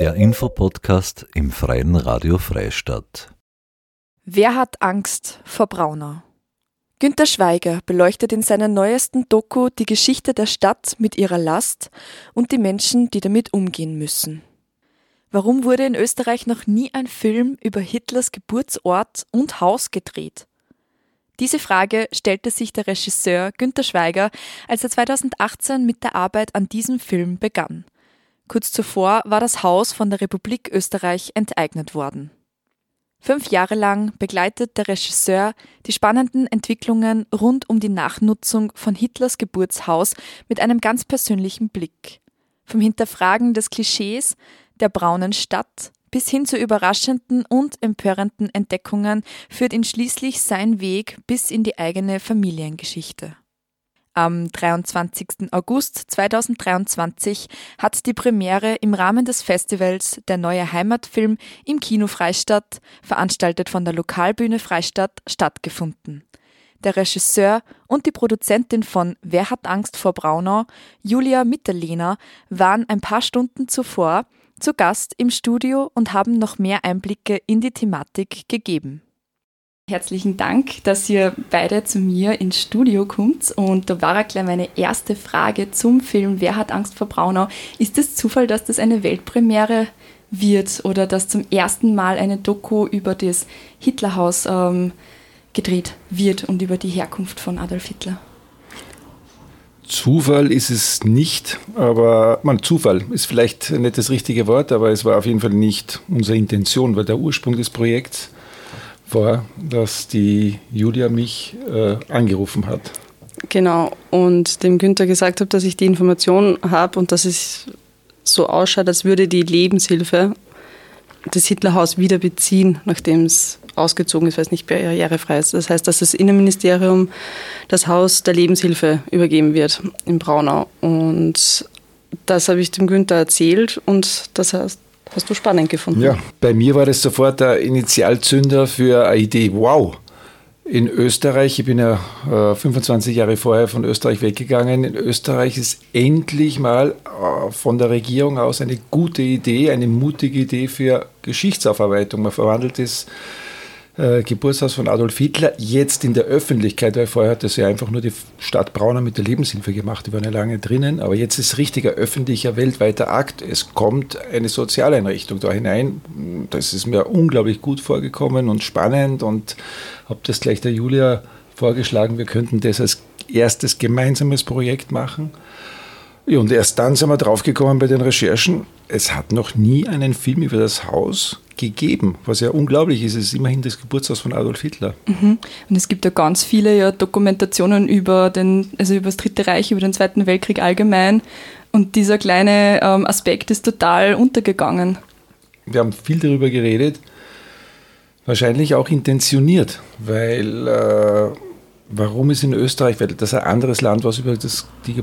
Der Infopodcast im Freien Radio Freistadt. Wer hat Angst vor Braunau? Günter Schweiger beleuchtet in seiner neuesten Doku die Geschichte der Stadt mit ihrer Last und die Menschen, die damit umgehen müssen. Warum wurde in Österreich noch nie ein Film über Hitlers Geburtsort und Haus gedreht? Diese Frage stellte sich der Regisseur Günter Schweiger, als er 2018 mit der Arbeit an diesem Film begann. Kurz zuvor war das Haus von der Republik Österreich enteignet worden. Fünf Jahre lang begleitet der Regisseur die spannenden Entwicklungen rund um die Nachnutzung von Hitlers Geburtshaus mit einem ganz persönlichen Blick. Vom Hinterfragen des Klischees der braunen Stadt bis hin zu überraschenden und empörenden Entdeckungen führt ihn schließlich sein Weg bis in die eigene Familiengeschichte. Am 23. August 2023 hat die Premiere im Rahmen des Festivals Der neue Heimatfilm im Kino Freistadt, veranstaltet von der Lokalbühne Freistadt, stattgefunden. Der Regisseur und die Produzentin von Wer hat Angst vor Braunau, Julia Mitterlehner, waren ein paar Stunden zuvor zu Gast im Studio und haben noch mehr Einblicke in die Thematik gegeben. Herzlichen Dank, dass ihr beide zu mir ins Studio kommt. Und da war gleich meine erste Frage zum Film Wer hat Angst vor Braunau? Ist es Zufall, dass das eine Weltpremiere wird oder dass zum ersten Mal eine Doku über das Hitlerhaus ähm, gedreht wird und über die Herkunft von Adolf Hitler? Zufall ist es nicht, aber man Zufall ist vielleicht nicht das richtige Wort, aber es war auf jeden Fall nicht unsere Intention, weil der Ursprung des Projekts war, dass die Julia mich äh, angerufen hat. Genau, und dem Günther gesagt habe, dass ich die Information habe und dass es so ausschaut, als würde die Lebenshilfe das Hitlerhaus wieder beziehen, nachdem es ausgezogen ist, weil es nicht barrierefrei ist. Das heißt, dass das Innenministerium das Haus der Lebenshilfe übergeben wird in Braunau. Und das habe ich dem Günther erzählt und das heißt, hast du spannend gefunden. Ja, bei mir war das sofort der Initialzünder für eine Idee. Wow! In Österreich, ich bin ja äh, 25 Jahre vorher von Österreich weggegangen, in Österreich ist endlich mal äh, von der Regierung aus eine gute Idee, eine mutige Idee für Geschichtsaufarbeitung. Man verwandelt es äh, Geburtshaus von Adolf Hitler jetzt in der Öffentlichkeit, weil vorher hat das ja einfach nur die Stadt Braunau mit der Lebenshilfe gemacht, die waren ja lange drinnen, aber jetzt ist richtiger öffentlicher weltweiter Akt. Es kommt eine Sozialeinrichtung da hinein. Das ist mir unglaublich gut vorgekommen und spannend und habe das gleich der Julia vorgeschlagen, wir könnten das als erstes gemeinsames Projekt machen. Ja, und erst dann sind wir draufgekommen bei den Recherchen, es hat noch nie einen Film über das Haus gegeben, was ja unglaublich ist. Es ist immerhin das Geburtshaus von Adolf Hitler. Mhm. Und es gibt ja ganz viele ja, Dokumentationen über, den, also über das Dritte Reich, über den Zweiten Weltkrieg allgemein. Und dieser kleine ähm, Aspekt ist total untergegangen. Wir haben viel darüber geredet, wahrscheinlich auch intentioniert, weil äh, warum ist in Österreich, weil das ein anderes Land, was über das, die,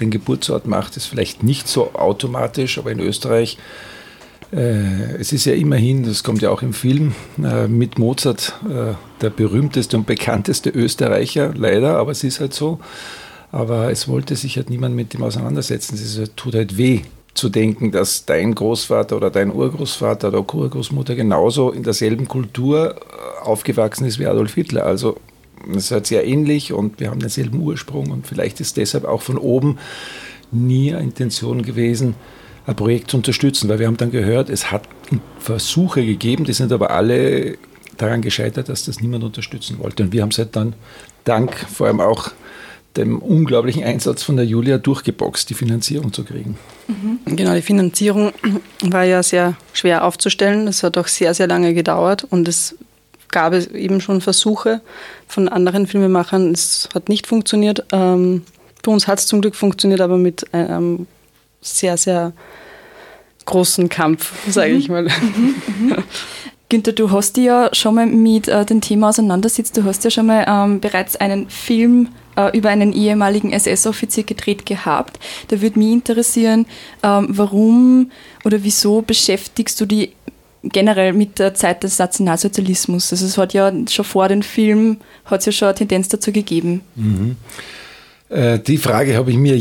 den Geburtsort macht, ist vielleicht nicht so automatisch, aber in Österreich äh, es ist ja immerhin, das kommt ja auch im Film, äh, mit Mozart äh, der berühmteste und bekannteste Österreicher, leider, aber es ist halt so. Aber es wollte sich halt niemand mit dem auseinandersetzen. Es halt, tut halt weh zu denken, dass dein Großvater oder dein Urgroßvater oder Urgroßmutter genauso in derselben Kultur aufgewachsen ist wie Adolf Hitler. Also es halt sehr ähnlich und wir haben denselben Ursprung und vielleicht ist deshalb auch von oben nie eine Intention gewesen, ein Projekt zu unterstützen, weil wir haben dann gehört, es hat Versuche gegeben, die sind aber alle daran gescheitert, dass das niemand unterstützen wollte. Und wir haben es halt dann dank vor allem auch dem unglaublichen Einsatz von der Julia durchgeboxt, die Finanzierung zu kriegen. Mhm. Genau, die Finanzierung war ja sehr schwer aufzustellen. Das hat auch sehr, sehr lange gedauert und es gab es eben schon Versuche von anderen Filmemachern. Es hat nicht funktioniert. Ähm, bei uns hat es zum Glück funktioniert, aber mit einem sehr, sehr großen Kampf, sage ich mal. Mhm, mhm. Günther, du hast dich ja schon mal mit äh, dem Thema auseinandersetzt. Du hast ja schon mal ähm, bereits einen Film äh, über einen ehemaligen SS-Offizier gedreht gehabt. Da würde mich interessieren, ähm, warum oder wieso beschäftigst du dich generell mit der Zeit des Nationalsozialismus? Also es hat ja schon vor dem Film hat ja schon eine Tendenz dazu gegeben. Mhm. Äh, die Frage habe ich mir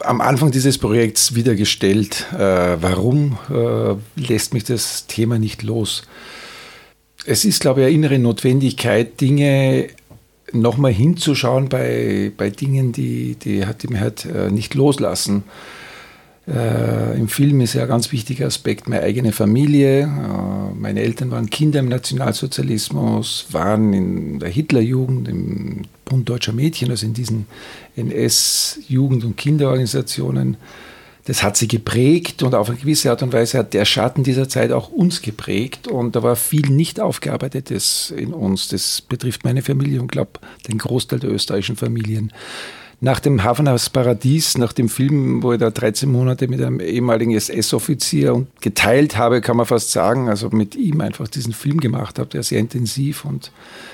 am Anfang dieses Projekts wieder gestellt. Äh, warum äh, lässt mich das Thema nicht los? Es ist, glaube ich, eine innere Notwendigkeit, Dinge nochmal hinzuschauen bei, bei Dingen, die, die, die mir halt nicht loslassen. Im Film ist ja ein ganz wichtiger Aspekt meine eigene Familie. Äh, meine Eltern waren Kinder im Nationalsozialismus, waren in der Hitlerjugend, im Bund Deutscher Mädchen, also in diesen NS-Jugend- und Kinderorganisationen. Das hat sie geprägt und auf eine gewisse Art und Weise hat der Schatten dieser Zeit auch uns geprägt. Und da war viel nicht aufgearbeitetes in uns. Das betrifft meine Familie und glaube den Großteil der österreichischen Familien nach dem Hafenhaus Paradies, nach dem Film, wo ich da 13 Monate mit einem ehemaligen SS-Offizier geteilt habe, kann man fast sagen, also mit ihm einfach diesen Film gemacht habe, der sehr intensiv und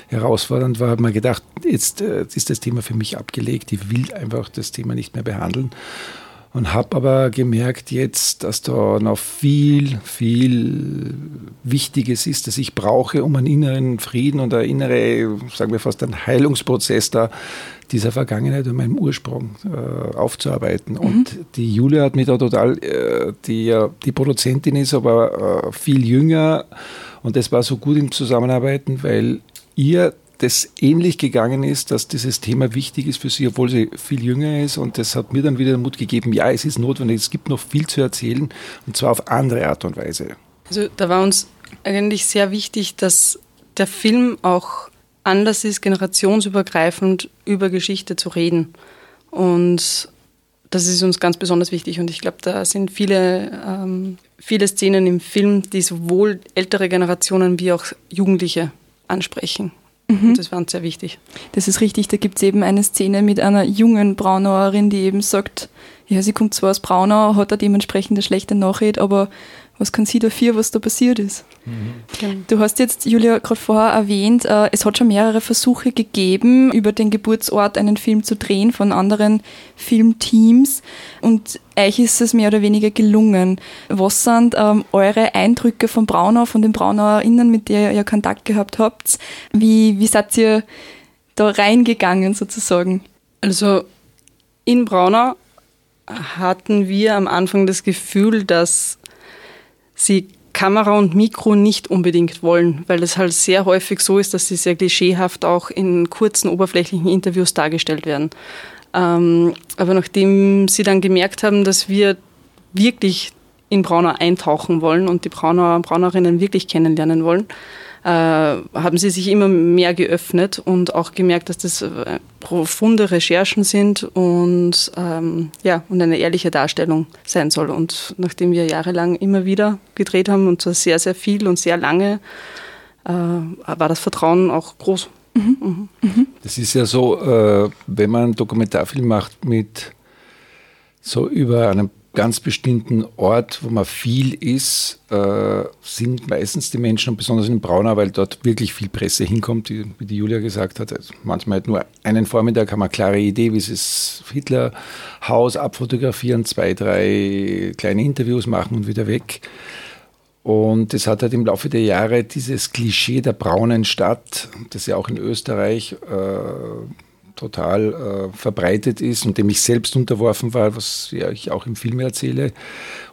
herausfordernd war, habe mir gedacht, jetzt äh, ist das Thema für mich abgelegt, ich will einfach das Thema nicht mehr behandeln und habe aber gemerkt jetzt, dass da noch viel, viel Wichtiges ist, das ich brauche, um einen inneren Frieden und einen innere, sagen wir fast einen Heilungsprozess da dieser Vergangenheit und meinem Ursprung äh, aufzuarbeiten. Mhm. Und die Julia hat mich da total, äh, die die Produzentin ist, aber äh, viel jünger und das war so gut im Zusammenarbeiten, weil ihr das ähnlich gegangen ist, dass dieses Thema wichtig ist für sie, obwohl sie viel jünger ist. Und das hat mir dann wieder den Mut gegeben, ja, es ist notwendig, es gibt noch viel zu erzählen und zwar auf andere Art und Weise. Also da war uns eigentlich sehr wichtig, dass der Film auch anders ist, generationsübergreifend über Geschichte zu reden. Und das ist uns ganz besonders wichtig. Und ich glaube, da sind viele, ähm, viele Szenen im Film, die sowohl ältere Generationen wie auch Jugendliche ansprechen. Mhm. Das war uns sehr wichtig. Das ist richtig. Da gibt es eben eine Szene mit einer jungen Braunauerin, die eben sagt, ja, sie kommt zwar aus Braunau, hat da dementsprechend eine schlechte Nachrede, aber was kann sie dafür, was da passiert ist? Mhm. Du hast jetzt, Julia, gerade vorher erwähnt, äh, es hat schon mehrere Versuche gegeben, über den Geburtsort einen Film zu drehen von anderen Filmteams und euch ist es mehr oder weniger gelungen. Was sind ähm, eure Eindrücke von Braunau, von den BraunauerInnen, mit der ihr Kontakt gehabt habt? Wie, wie seid ihr da reingegangen sozusagen? Also in Braunau hatten wir am Anfang das Gefühl, dass sie Kamera und Mikro nicht unbedingt wollen, weil es halt sehr häufig so ist, dass sie sehr klischeehaft auch in kurzen, oberflächlichen Interviews dargestellt werden. Ähm, aber nachdem sie dann gemerkt haben, dass wir wirklich in Braunau eintauchen wollen und die Braunauer und Braunerinnen wirklich kennenlernen wollen, haben sie sich immer mehr geöffnet und auch gemerkt, dass das äh, profunde Recherchen sind und, ähm, ja, und eine ehrliche Darstellung sein soll. Und nachdem wir jahrelang immer wieder gedreht haben und zwar sehr, sehr viel und sehr lange, äh, war das Vertrauen auch groß. Mhm. Mhm. mhm. Das ist ja so, äh, wenn man einen Dokumentarfilm macht mit so über einen ganz bestimmten Ort, wo man viel ist, äh, sind meistens die Menschen, und besonders in Braunau, weil dort wirklich viel Presse hinkommt, die, wie die Julia gesagt hat. Also manchmal halt nur einen Vormittag haben wir eine klare Idee, wie sie das Hitlerhaus abfotografieren, zwei, drei kleine Interviews machen und wieder weg. Und es hat halt im Laufe der Jahre dieses Klischee der braunen Stadt, das ja auch in Österreich äh, total äh, verbreitet ist und dem ich selbst unterworfen war, was ja ich auch im Film erzähle,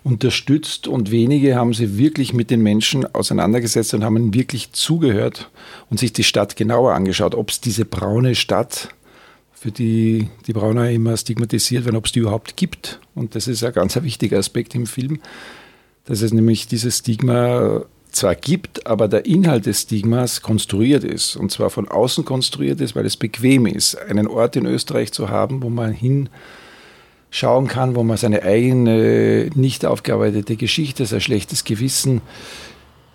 unterstützt. Und wenige haben sich wirklich mit den Menschen auseinandergesetzt und haben wirklich zugehört und sich die Stadt genauer angeschaut, ob es diese braune Stadt, für die die Brauner immer stigmatisiert werden, ob es die überhaupt gibt. Und das ist ein ganz wichtiger Aspekt im Film, dass es nämlich dieses Stigma zwar gibt, aber der Inhalt des Stigmas konstruiert ist. Und zwar von außen konstruiert ist, weil es bequem ist, einen Ort in Österreich zu haben, wo man hinschauen kann, wo man seine eigene nicht aufgearbeitete Geschichte, sein schlechtes Gewissen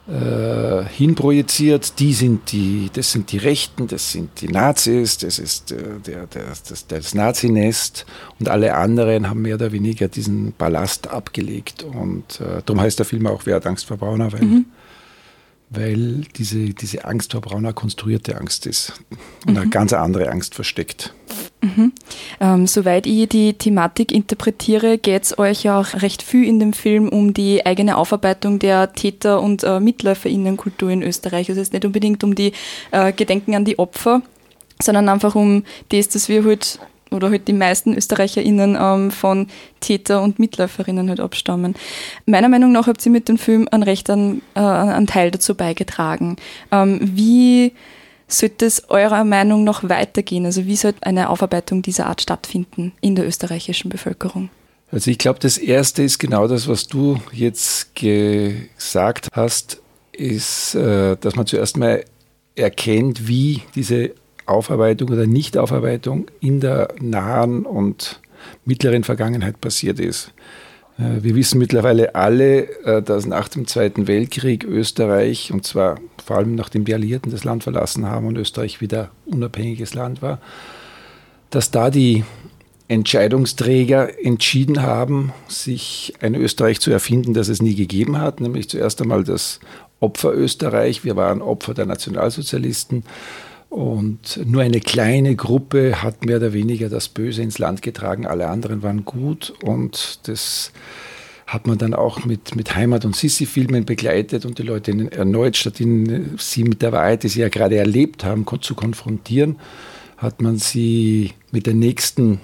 äh, hinprojiziert. Die sind die, das sind die Rechten, das sind die Nazis, das ist äh, der, der, das, das Nazinest und alle anderen haben mehr oder weniger diesen Ballast abgelegt. Und äh, darum heißt der Film auch Wer hat Angst vor Brauner, weil mhm weil diese, diese Angst vor brauner konstruierte Angst ist und mhm. eine ganz andere Angst versteckt. Mhm. Ähm, soweit ich die Thematik interpretiere, geht es euch ja auch recht viel in dem Film um die eigene Aufarbeitung der Täter- und äh, Mitläuferinnenkultur in Österreich. Also es ist nicht unbedingt um die äh, Gedenken an die Opfer, sondern einfach um das, dass wir halt oder halt die meisten ÖsterreicherInnen ähm, von Täter und Mitläuferinnen halt abstammen. Meiner Meinung nach habt ihr mit dem Film einen recht äh, einen Teil dazu beigetragen. Ähm, wie sollte es eurer Meinung nach weitergehen? Also wie sollte eine Aufarbeitung dieser Art stattfinden in der österreichischen Bevölkerung? Also ich glaube, das Erste ist genau das, was du jetzt gesagt hast, ist, äh, dass man zuerst mal erkennt, wie diese Aufarbeitung oder Nichtaufarbeitung in der nahen und mittleren Vergangenheit passiert ist. Äh, wir wissen mittlerweile alle, äh, dass nach dem Zweiten Weltkrieg Österreich, und zwar vor allem nachdem die Alliierten das Land verlassen haben und Österreich wieder unabhängiges Land war, dass da die Entscheidungsträger entschieden haben, sich ein Österreich zu erfinden, das es nie gegeben hat, nämlich zuerst einmal das Opfer Österreich. Wir waren Opfer der Nationalsozialisten und nur eine kleine Gruppe hat mehr oder weniger das Böse ins Land getragen. Alle anderen waren gut und das hat man dann auch mit, mit Heimat- und Sissi-Filmen begleitet und die Leute erneut, statt ihnen, sie mit der Wahrheit, die sie ja gerade erlebt haben, zu konfrontieren, hat man sie mit der nächsten,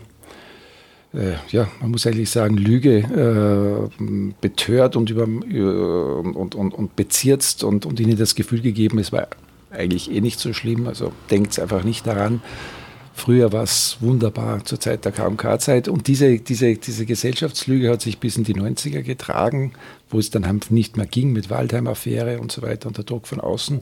äh, ja, man muss eigentlich sagen, Lüge äh, betört und, über, äh, und, und, und bezirzt und, und ihnen das Gefühl gegeben, es war eigentlich eh nicht so schlimm. Also denkt einfach nicht daran. Früher war es wunderbar zur Zeit der KMK-Zeit und diese, diese, diese Gesellschaftslüge hat sich bis in die 90er getragen, wo es dann nicht mehr ging mit Waldheim-Affäre und so weiter unter Druck von außen.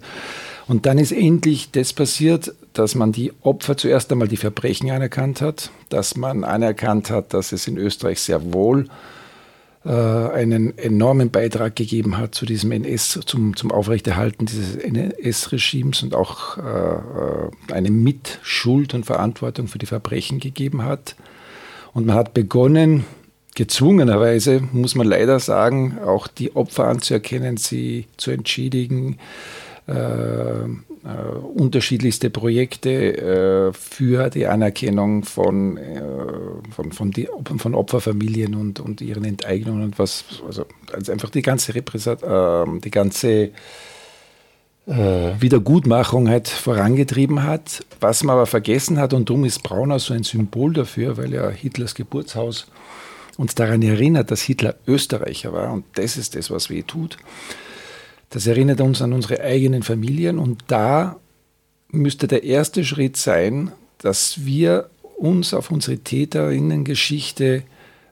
Und dann ist endlich das passiert, dass man die Opfer zuerst einmal die Verbrechen anerkannt hat, dass man anerkannt hat, dass es in Österreich sehr wohl äh, einen enormen Beitrag gegeben hat zu diesem NS, zum, zum Aufrechterhalten dieses NS-Regimes und auch äh, eine Mitschuld und Verantwortung für die Verbrechen gegeben hat. Und man hat begonnen, gezwungenerweise, muss man leider sagen, auch die Opfer anzuerkennen, sie zu entschädigen, äh, äh, unterschiedlichste Projekte äh, für die Anerkennung von, äh, von, von, die, von Opferfamilien und, und ihren Enteignungen und was, also, also einfach die ganze Repräsent, ähm, die ganze Wiedergutmachung halt vorangetrieben hat. Was man aber vergessen hat, und darum ist Braunau so ein Symbol dafür, weil ja Hitlers Geburtshaus uns daran erinnert, dass Hitler Österreicher war. Und das ist das, was weh tut. Das erinnert uns an unsere eigenen Familien und da müsste der erste Schritt sein, dass wir uns auf unsere Täterinnengeschichte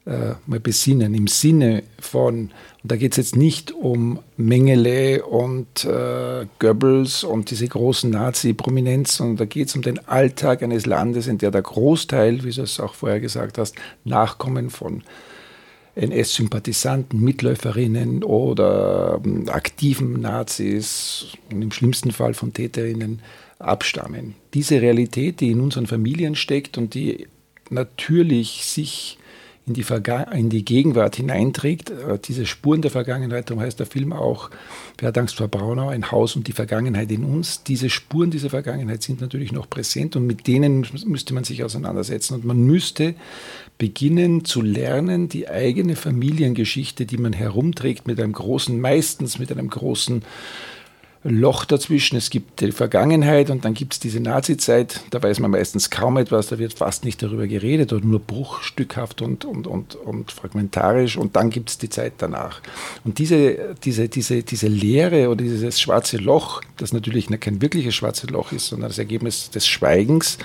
äh, mal besinnen, im Sinne von, und da geht es jetzt nicht um Mengele und äh, Goebbels und diese großen Nazi-Prominenz, sondern da geht es um den Alltag eines Landes, in der der Großteil, wie du es auch vorher gesagt hast, Nachkommen von NS-Sympathisanten, Mitläuferinnen oder ähm, aktiven Nazis und im schlimmsten Fall von Täterinnen abstammen. Diese Realität, die in unseren Familien steckt und die natürlich sich in die, in die Gegenwart hineinträgt. Äh, diese Spuren der Vergangenheit, darum heißt der Film auch, wer hat Angst vor Braunau, ein Haus und die Vergangenheit in uns. Diese Spuren dieser Vergangenheit sind natürlich noch präsent und mit denen müsste man sich auseinandersetzen. Und man müsste beginnen zu lernen, die eigene Familiengeschichte, die man herumträgt mit einem großen, meistens mit einem großen Loch dazwischen. Es gibt die Vergangenheit und dann gibt es diese Nazi-Zeit. Da weiß man meistens kaum etwas, da wird fast nicht darüber geredet oder nur bruchstückhaft und, und, und, und fragmentarisch. Und dann gibt es die Zeit danach. Und diese, diese, diese, diese Leere oder dieses schwarze Loch, das natürlich kein wirkliches schwarzes Loch ist, sondern das Ergebnis des Schweigens,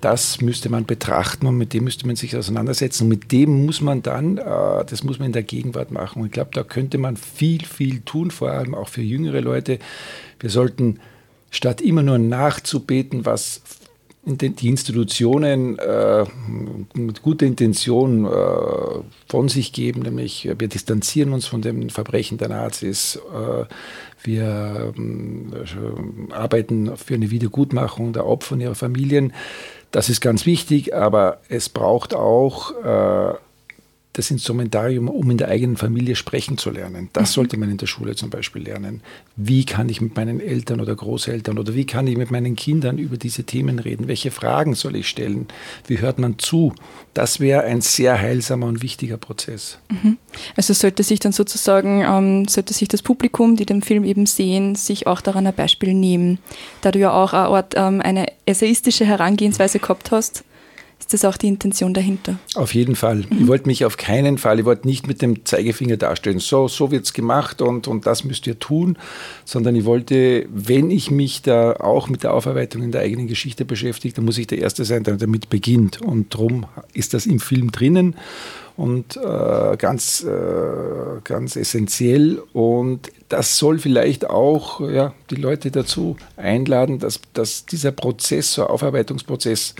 das müsste man betrachten und mit dem müsste man sich auseinandersetzen. Und mit dem muss man dann, äh, das muss man in der Gegenwart machen. Und ich glaube, da könnte man viel, viel tun, vor allem auch für jüngere Leute. Wir sollten statt immer nur nachzubeten, was die Institutionen äh, mit guter Intention äh, von sich geben, nämlich wir distanzieren uns von den Verbrechen der Nazis, wir ähm, arbeiten für eine Wiedergutmachung der Opfer und ihrer Familien. Das ist ganz wichtig, aber es braucht auch äh, das Instrumentarium, um in der eigenen Familie sprechen zu lernen. Das mhm. sollte man in der Schule zum Beispiel lernen. Wie kann ich mit meinen Eltern oder Großeltern oder wie kann ich mit meinen Kindern über diese Themen reden? Welche Fragen soll ich stellen? Wie hört man zu? Das wäre ein sehr heilsamer und wichtiger Prozess. Mhm. Also sollte sich dann sozusagen, ähm, sollte sich das Publikum, die den Film eben sehen, sich auch daran ein Beispiel nehmen. Da du ja auch eine, Art, ähm, eine essayistische Herangehensweise gehabt hast, Ist das auch die Intention dahinter? Auf jeden Fall. Mhm. Ich wollte mich auf keinen Fall, ich wollte nicht mit dem Zeigefinger darstellen, so, so wird es gemacht und, und das müsst ihr tun, sondern ich wollte, wenn ich mich da auch mit der Aufarbeitung in der eigenen Geschichte beschäftige, dann muss ich der Erste sein, der damit beginnt. Und darum ist das im Film drinnen und äh, ganz, äh, ganz essentiell. Und das soll vielleicht auch ja, die Leute dazu einladen, dass, dass dieser Prozess, so Aufarbeitungsprozess,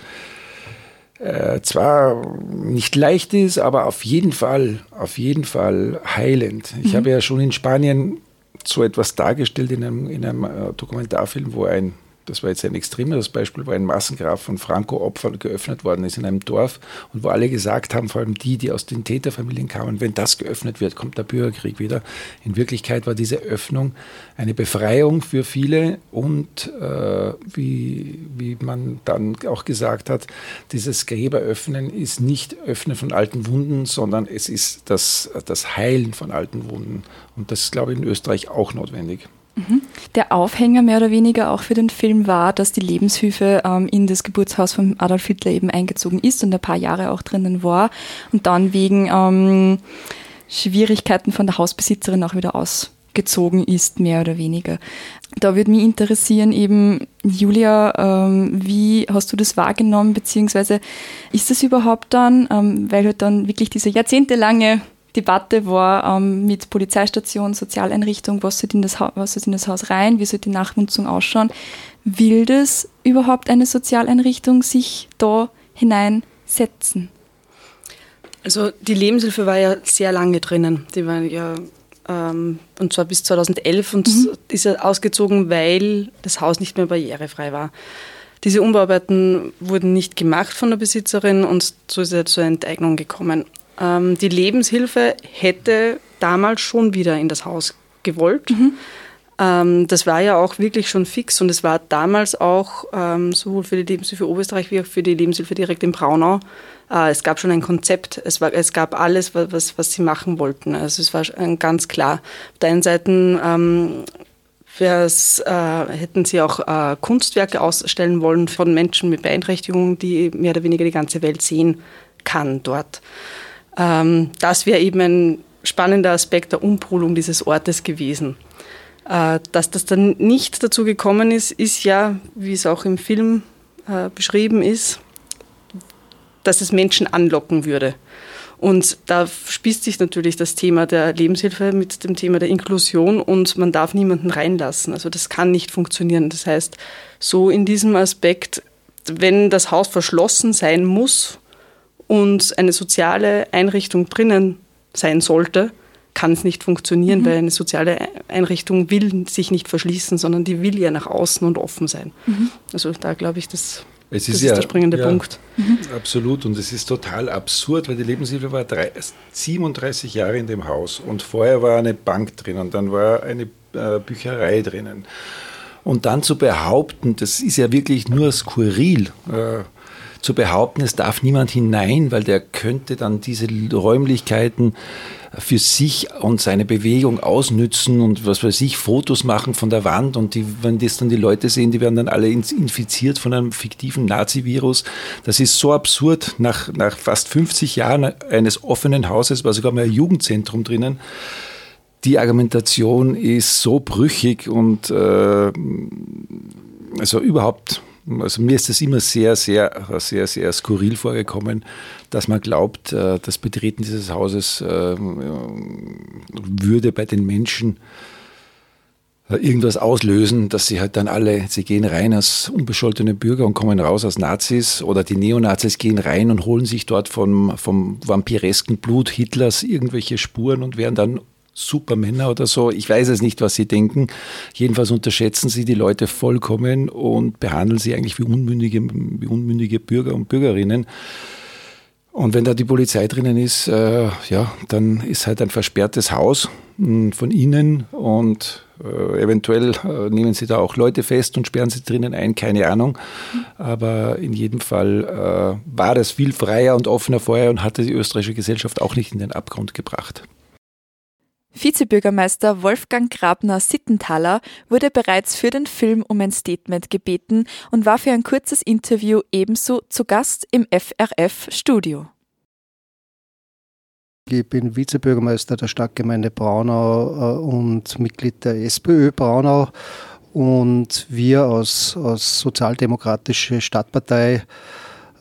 äh, zwar nicht leicht ist, aber auf jeden Fall, auf jeden Fall heilend. Ich mhm. habe ja schon in Spanien so etwas dargestellt in einem, in einem äh, Dokumentarfilm, wo ein das war jetzt ein extremeres Beispiel, wo ein Massengrab von Franco-Opfern geöffnet worden ist in einem Dorf und wo alle gesagt haben, vor allem die, die aus den Täterfamilien kamen, wenn das geöffnet wird, kommt der Bürgerkrieg wieder. In Wirklichkeit war diese Öffnung eine Befreiung für viele und äh, wie, wie man dann auch gesagt hat, dieses Gräberöffnen ist nicht Öffnen von alten Wunden, sondern es ist das, das Heilen von alten Wunden. Und das ist, glaube ich, in Österreich auch notwendig. Der Aufhänger mehr oder weniger auch für den Film war, dass die Lebenshilfe ähm, in das Geburtshaus von Adolf Hitler eben eingezogen ist und ein paar Jahre auch drinnen war und dann wegen ähm, Schwierigkeiten von der Hausbesitzerin auch wieder ausgezogen ist, mehr oder weniger. Da würde mich interessieren, eben, Julia, ähm, wie hast du das wahrgenommen, beziehungsweise ist das überhaupt dann, ähm, weil halt dann wirklich diese jahrzehntelange Debatte war ähm, mit Polizeistation, Sozialeinrichtung, was soll, in das was in das Haus rein, wie soll die Nachnutzung ausschauen. Will das überhaupt eine Sozialeinrichtung sich da hineinsetzen? Also die Lebenshilfe war ja sehr lange drinnen. Die war ja ähm, und zwar bis 2011 und mhm. ist ja ausgezogen, weil das Haus nicht mehr barrierefrei war. Diese Umbauarbeiten wurden nicht gemacht von der Besitzerin und so ist er zur Enteignung gekommen. Ähm, die Lebenshilfe hätte damals schon wieder in das Haus gewollt. Mhm. Ähm, das war ja auch wirklich schon fix und es war damals auch ähm, sowohl für die Lebenshilfe Oberösterreich wie auch für die Lebenshilfe direkt in Braunau. Äh, es gab schon ein Konzept, es, war, es gab alles, was, was sie machen wollten. Also es war ganz klar. Auf der einen Seite ähm, äh, hätten sie auch äh, Kunstwerke ausstellen wollen von Menschen mit Beeinträchtigungen, die mehr oder weniger die ganze Welt sehen kann dort. Ähm, das wäre eben ein spannender Aspekt der Umpolung dieses Ortes gewesen. Äh, dass das dann nicht dazu gekommen ist, ist ja, wie es auch im Film äh, beschrieben ist, dass es Menschen anlocken würde. Und da spießt sich natürlich das Thema der Lebenshilfe mit dem Thema der Inklusion und man darf niemanden reinlassen. Also das kann nicht funktionieren. Das heißt, so in diesem Aspekt, wenn das Haus verschlossen sein muss, und eine soziale Einrichtung drinnen sein sollte, kann es nicht funktionieren, mhm. weil eine soziale Einrichtung will sich nicht verschließen, sondern die will ja nach außen und offen sein. Mhm. Also da glaube ich, das, es ist, das ja, der springende ja, Punkt. Mhm. Absolut. Und es ist total absurd, weil die Lebenshilfe war drei, 37 Jahre in dem Haus und vorher war eine Bank drin und dann war eine äh, Bücherei drinnen. Und dann zu behaupten, das ist ja wirklich nur skurril. Äh, zu behaupten, es darf niemand hinein, weil der könnte dann diese Räumlichkeiten für sich und seine Bewegung ausnützen und was weiß ich, Fotos machen von der Wand und die, wenn das dann die Leute sehen, die werden dann alle infiziert von einem fiktiven Nazi-Virus. Das ist so absurd. Nach, nach fast 50 Jahren eines offenen Hauses war sogar mal ein Jugendzentrum drinnen. Die Argumentation ist so brüchig und äh, also überhaupt also mir ist das immer sehr, sehr, sehr, sehr skurril vorgekommen, dass man glaubt, äh, das Betreten dieses Hauses äh, würde bei den Menschen äh, irgendwas auslösen, dass sie halt dann alle, sie gehen rein als unbescholtene Bürger und kommen raus als Nazis oder die Neonazis gehen rein und holen sich dort vom, vom vampiresken Blut Hitlers irgendwelche Spuren und werden dann Supermänner oder so. Ich weiß es nicht, was sie denken. Jedenfalls unterschätzen sie die Leute vollkommen und behandeln sie eigentlich wie unmündige, wie unmündige Bürger und Bürgerinnen. Und wenn da die Polizei drinnen ist, äh, ja, dann ist halt ein versperrtes Haus hm, von innen und äh, eventuell äh, nehmen sie da auch Leute fest und sperren sie drinnen ein, keine Ahnung. Aber in jedem Fall äh, war das viel freier und offener vorher und hatte die österreichische Gesellschaft auch nicht in den Abgrund gebracht. Vizebürgermeister Wolfgang Grabner-Sittenthaler wurde bereits für den Film um ein Statement gebeten und war für ein kurzes Interview ebenso zu Gast im FRF-Studio. Ich bin Vizebürgermeister der Stadtgemeinde Braunau äh, und Mitglied der SPÖ Braunau. Und wir als, als Sozialdemokratische Stadtpartei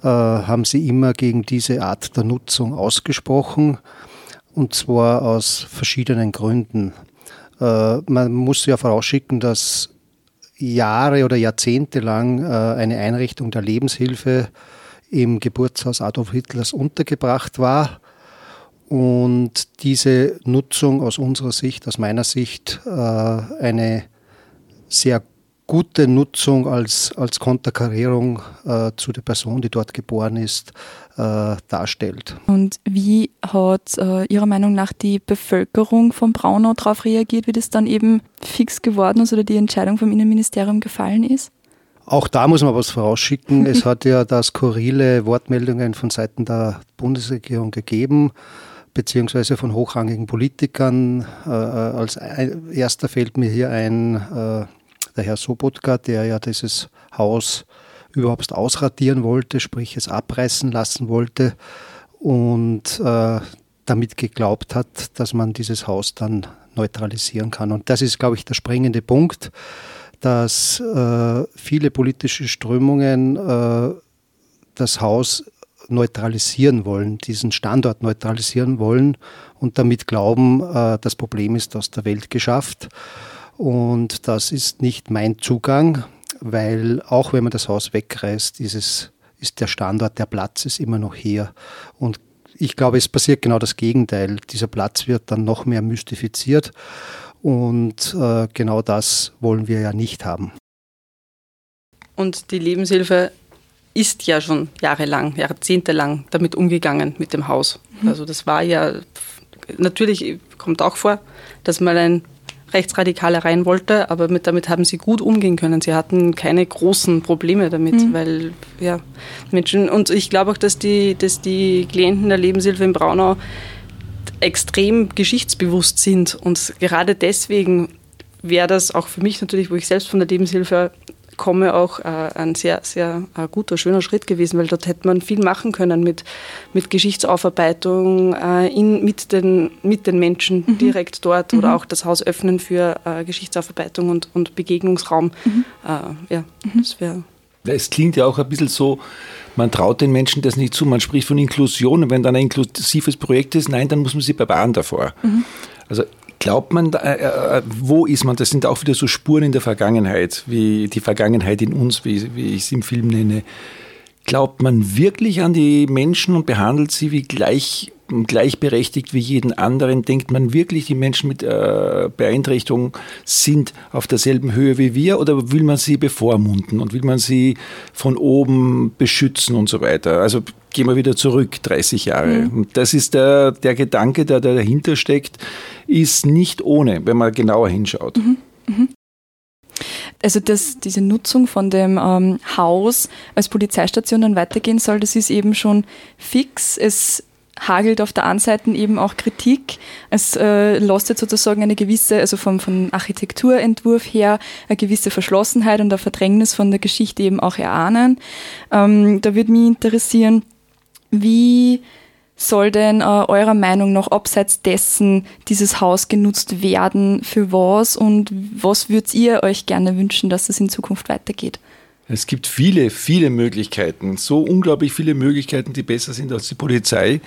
äh, haben sie immer gegen diese Art der Nutzung ausgesprochen und zwar aus verschiedenen Gründen. Äh, man muss ja vorausschicken, dass Jahre oder Jahrzehnte lang äh, eine Einrichtung der Lebenshilfe im Geburtshaus Adolf Hitlers untergebracht war. Und diese Nutzung aus unserer Sicht, aus meiner Sicht, äh, eine sehr gute Nutzung als, als Konterkarierung äh, zu der Person, die dort geboren ist, äh, darstellt. Und wie hat äh, Ihrer Meinung nach die Bevölkerung von Braunau darauf reagiert, wie das dann eben fix geworden ist oder die Entscheidung vom Innenministerium gefallen ist? Auch da muss man was vorausschicken. es hat ja da skurrile Wortmeldungen von Seiten der Bundesregierung gegeben beziehungsweise von hochrangigen Politikern. Äh, äh als erster fällt mir hier ein äh, der Herr Sobotka, der ja dieses Haus überhaupt ausradieren wollte, sprich es abreißen lassen wollte und äh, damit geglaubt hat, dass man dieses Haus dann neutralisieren kann. Und das ist, glaube ich, der springende Punkt, dass äh, viele politische Strömungen äh, das Haus neutralisieren wollen, diesen Standort neutralisieren wollen und damit glauben, äh, das Problem ist aus der Welt geschafft. Und das ist nicht mein Zugang, weil auch wenn man das Haus wegreißt, ist, es, ist der Standort, der Platz ist immer noch hier. Und ich glaube, es passiert genau das Gegenteil. Dieser Platz wird dann noch mehr mystifiziert. Und äh, genau das wollen wir ja nicht haben. Und die Lebenshilfe ist ja schon jahrelang, jahrzehntelang damit umgegangen mit dem Haus. Mhm. Also das war ja, natürlich kommt auch vor, dass mal ein Rechtsradikale rein wollte, aber mit, damit haben sie gut umgehen können. Sie hatten keine großen Probleme damit, mhm. weil ja, Menschen, und ich glaube auch, dass die, dass die Klienten der Lebenshilfe in Braunau extrem geschichtsbewusst sind und gerade deswegen wäre das auch für mich natürlich, wo ich selbst von der Lebenshilfe komme, auch äh, ein sehr, sehr äh, guter, schöner Schritt gewesen, weil dort hätte man viel machen können mit, mit Geschichtsaufarbeitung äh, in, mit, den, mit den Menschen mhm. direkt dort mhm. oder auch das Haus öffnen für äh, Geschichtsaufarbeitung und, und Begegnungsraum. Mhm. Äh, ja, mhm. das wäre. Es klingt ja auch ein bisschen so, man traut den Menschen das nicht zu. Man spricht von Inklusion und wenn dann ein inklusives Projekt ist, nein, dann muss man sie bewahren davor. Mhm. Also Glaubt man, äh, äh, wo ist man? Das sind auch wieder so Spuren in der Vergangenheit, wie die Vergangenheit in uns, wie, wie ich es im Film nenne. Glaubt man wirklich an die Menschen und behandelt sie wie gleich, gleichberechtigt wie jeden anderen? Denkt man wirklich, die Menschen mit äh, Beeinträchtigung sind auf derselben Höhe wie wir oder will man sie bevormunden und will man sie von oben beschützen und so weiter? Also gehen wir wieder zurück, 30 Jahre. Mhm. Und das ist der, der Gedanke, der, der dahinter steckt, ist nicht ohne, wenn man genauer hinschaut. Mhm. Mhm. Also, dass diese Nutzung von dem ähm, Haus als Polizeistation dann weitergehen soll, das ist eben schon fix. Es hagelt auf der einen Seite eben auch Kritik. Es äh, lastet sozusagen eine gewisse, also vom, vom Architekturentwurf her, eine gewisse Verschlossenheit und eine Verdrängnis von der Geschichte eben auch erahnen. Ähm, da würde mich interessieren, wie soll denn äh, eurer Meinung nach abseits dessen dieses Haus genutzt werden? Für was und was würdet ihr euch gerne wünschen, dass es in Zukunft weitergeht? Es gibt viele, viele Möglichkeiten, so unglaublich viele Möglichkeiten, die besser sind als die Polizei.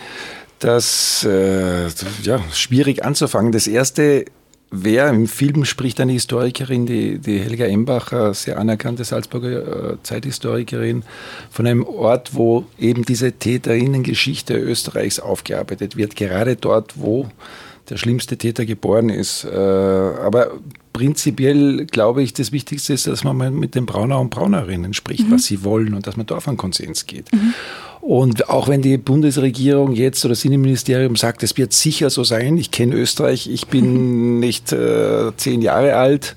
Das äh, ja schwierig anzufangen. Das erste wer im Film spricht eine Historikerin, die, die Helga Embacher, sehr anerkannte Salzburger äh, Zeithistorikerin, von einem Ort, wo eben diese Täterinnengeschichte Österreichs aufgearbeitet wird, gerade dort, wo der schlimmste Täter geboren ist. Äh, aber prinzipiell glaube ich, das Wichtigste ist, dass man mal mit den Brauner und Braunerinnen spricht, mhm. was sie wollen und dass man da auf einen Konsens geht. Mhm. Und auch wenn die Bundesregierung jetzt oder das Innenministerium sagt, es wird sicher so sein, ich kenne Österreich, ich bin nicht äh, zehn Jahre alt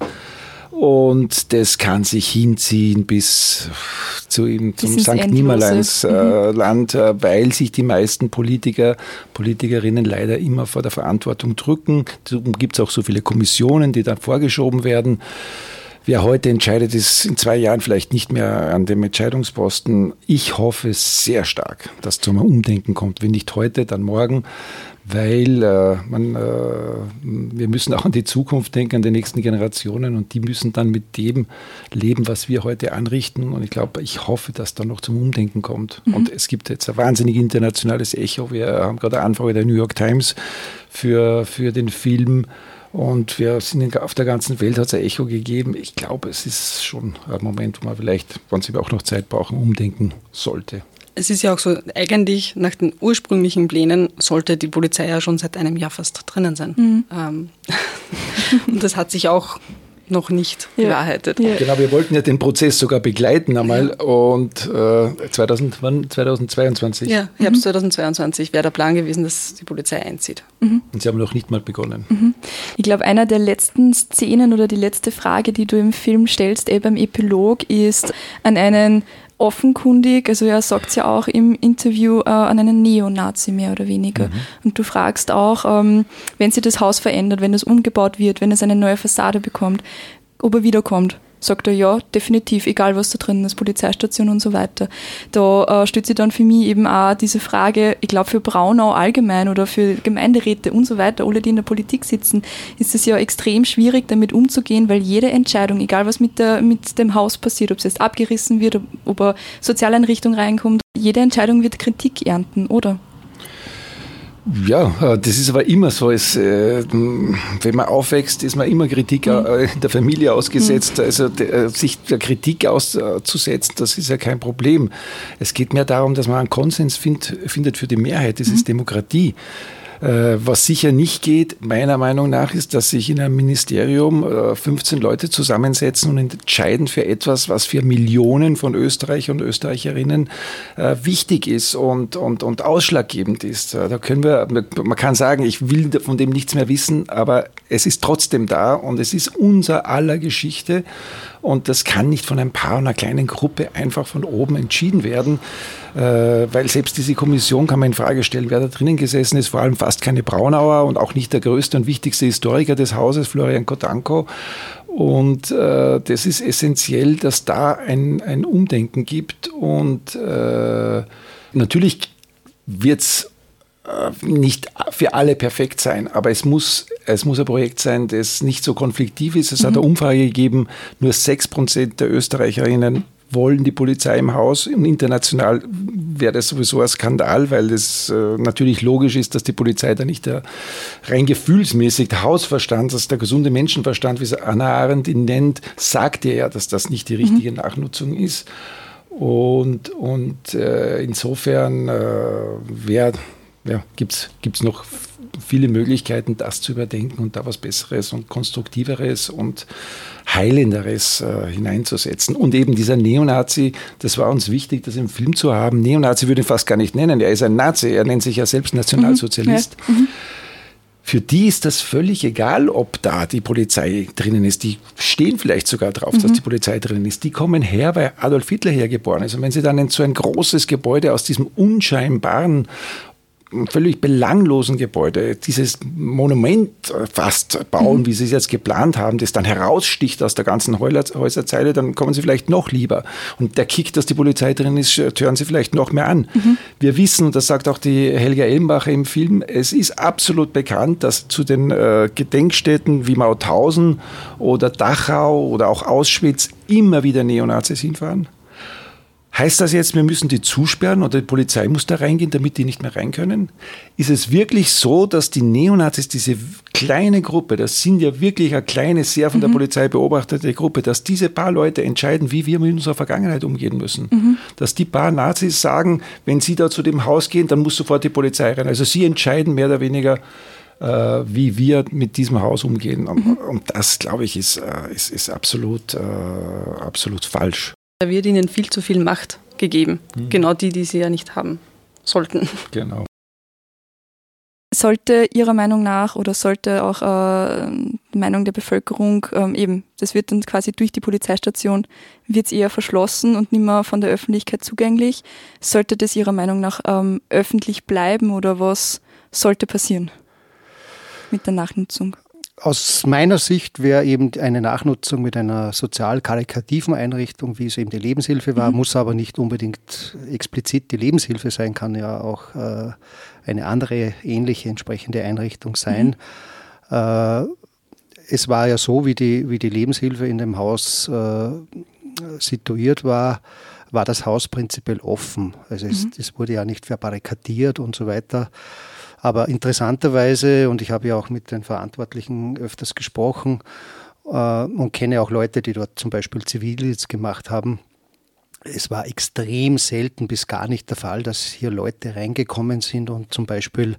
Und das kann sich hinziehen bis zu ihm, zum St. Endlose. Nimmerleins äh, Mhm. Äh, weil sich die meisten Politiker, Politikerinnen leider immer vor der Verantwortung drücken. Darum gibt es auch so viele Kommissionen, die dann vorgeschoben werden. Wer heute entscheidet, ist in zwei Jahren vielleicht nicht mehr an dem Entscheidungsposten. Ich hoffe sehr stark, dass zu einem Umdenken kommt. Wenn nicht heute, dann morgen, weil äh, man, äh, wir müssen auch an die Zukunft denken, an die nächsten Generationen und die müssen dann mit dem leben, was wir heute anrichten. Und ich glaube, ich hoffe, dass da noch zum Umdenken kommt. Und es gibt jetzt ein wahnsinnig internationales Echo. Wir haben gerade eine Anfrage der New York Times für, für den Film. Und wir sind in, auf der ganzen Welt hat es ein Echo gegeben. Ich glaube, es ist schon ein Moment, wo man vielleicht, wenn sie auch noch Zeit brauchen, umdenken sollte. Es ist ja auch so, eigentlich nach den ursprünglichen Plänen sollte die Polizei ja schon seit einem Jahr fast drinnen sein. Ähm, und das hat sich auch noch nicht Ja. bewahrheitet. Ja. Genau, wir wollten ja den Prozess sogar begleiten einmal und äh, 2000, wann? 2022. Ja, Herbst 2022 wäre der Plan gewesen, dass die Polizei einzieht. Und sie haben noch nicht mal begonnen. Ich glaube, einer der letzten Szenen oder die letzte Frage, die du im Film stellst, eh beim Epilog, ist an einen offenkundig, also er sagt es ja auch im Interview, äh, an einen Neonazi mehr oder weniger. Und du fragst auch, ähm, wenn sich das Haus verändert, wenn es umgebaut wird, wenn es eine neue Fassade bekommt, ob er wiederkommt. Sagt er ja, definitiv, egal was da drin ist, Polizeistation und so weiter. Da äh, stellt sich dann für mich eben auch diese Frage, ich glaube für Braunau allgemein oder für Gemeinderäte und so weiter, alle, die in der Politik sitzen, ist es ja extrem schwierig, damit umzugehen, weil jede Entscheidung, egal was mit, der, mit dem Haus passiert, ob es jetzt abgerissen wird, ob, ob eine Sozialeinrichtung reinkommt, jede Entscheidung wird Kritik ernten, oder? Ja, äh, das ist aber immer so. Es, äh, wenn man aufwächst, ist man immer Kritik äh, in der Familie ausgesetzt. Also de, äh, sich der Kritik auszusetzen, das ist ja kein Problem. Es geht mehr darum, dass man einen Konsens find, findet für die Mehrheit. Das ist Demokratie. Äh, Was sicher nicht geht, meiner Meinung nach, ist, dass sich in einem Ministerium äh, 15 Leute zusammensetzen und entscheiden für etwas, was für Millionen von Österreicher und Österreicherinnen äh, wichtig ist und, und, und ausschlaggebend ist. Äh, Da können wir, man kann sagen, ich will von dem nichts mehr wissen, aber es ist trotzdem da und es ist unser aller Geschichte. Und das kann nicht von ein paar, einer kleinen Gruppe einfach von oben entschieden werden, äh, weil selbst diese Kommission kann man in Frage stellen, wer da drinnen gesessen ist, vor allem fast keine Braunauer und auch nicht der größte und wichtigste Historiker des Hauses, Florian Kotanko. Und äh, das ist essentiell, dass da ein, ein Umdenken gibt. Und äh, natürlich wird es äh, nicht für alle perfekt sein, aber es muss, es muss ein Projekt sein, das nicht so konfliktiv ist. Es hat eine Umfrage gegeben, nur 6% der Österreicherinnen wollen die Polizei im Haus. Und international wäre das sowieso ein Skandal, weil es äh, natürlich logisch ist, dass die Polizei da nicht der rein gefühlsmäßig der Hausverstand, das ist der gesunde Menschenverstand, wie es Anna Arendt ihn nennt, sagt ja, dass das nicht die richtige Nachnutzung ist. Und, und äh, insofern äh, ja, gibt es noch viele Möglichkeiten, das zu überdenken und da was Besseres und Konstruktiveres und Heilenderes äh, hineinzusetzen. Und eben dieser Neonazi, das war uns wichtig, das im Film zu haben. Neonazi würde ihn fast gar nicht nennen, er ist ein Nazi, er nennt sich ja selbst Nationalsozialist. Mhm, ja. Für die ist das völlig egal, ob da die Polizei drinnen ist. Die stehen vielleicht sogar drauf, dass die Polizei drinnen ist. Die kommen her, weil Adolf Hitler hergeboren ist. Und wenn sie dann in so ein großes Gebäude aus diesem unscheinbaren völlig belanglosen Gebäude, dieses Monument fast bauen, mhm. wie sie es jetzt geplant haben, das dann heraussticht aus der ganzen Häuserzeile, dann kommen sie vielleicht noch lieber. Und der Kick, dass die Polizei drin ist, hören sie vielleicht noch mehr an. Mhm. Wir wissen, und das sagt auch die Helga Elmbacher im Film, es ist absolut bekannt, dass zu den äh, Gedenkstätten wie Mauthausen oder Dachau oder auch Auschwitz immer wieder Neonazis hinfahren. Heißt das jetzt, wir müssen die zusperren oder die Polizei muss da reingehen, damit die nicht mehr rein können? Ist es wirklich so, dass die Neonazis, diese kleine Gruppe, das sind ja wirklich eine kleine, sehr von der mhm. Polizei beobachtete Gruppe, dass diese paar Leute entscheiden, wie wir mit unserer Vergangenheit umgehen müssen? Mhm. Dass die paar Nazis sagen, wenn sie da zu dem Haus gehen, dann muss sofort die Polizei rein. Also sie entscheiden mehr oder weniger, äh, wie wir mit diesem Haus umgehen. Und, mhm. und das, glaube ich, ist, äh, ist, ist absolut, äh, absolut falsch. Da wird ihnen viel zu viel Macht gegeben. Mhm. Genau die, die sie ja nicht haben sollten. Genau. sollte Ihrer Meinung nach oder sollte auch äh, Meinung der Bevölkerung ähm, eben, das wird dann quasi durch die Polizeistation, wird es eher verschlossen und nicht mehr von der Öffentlichkeit zugänglich. Sollte das Ihrer Meinung nach ähm, öffentlich bleiben oder was sollte passieren mit der Nachnutzung? Aus meiner Sicht wäre eben eine Nachnutzung mit einer sozial-karikativen Einrichtung, wie es eben die Lebenshilfe war, mhm. muss aber nicht unbedingt explizit die Lebenshilfe sein, kann ja auch äh, eine andere ähnliche entsprechende Einrichtung sein. Mhm. Äh, es war ja so, wie die, wie die Lebenshilfe in dem Haus äh, situiert war, war das Haus prinzipiell offen. Also es, mhm. es wurde ja nicht verbarrikadiert und so weiter. Aber interessanterweise, und ich habe ja auch mit den Verantwortlichen öfters gesprochen äh, und kenne auch Leute, die dort zum Beispiel Zivildienst gemacht haben, es war extrem selten bis gar nicht der Fall, dass hier Leute reingekommen sind und zum Beispiel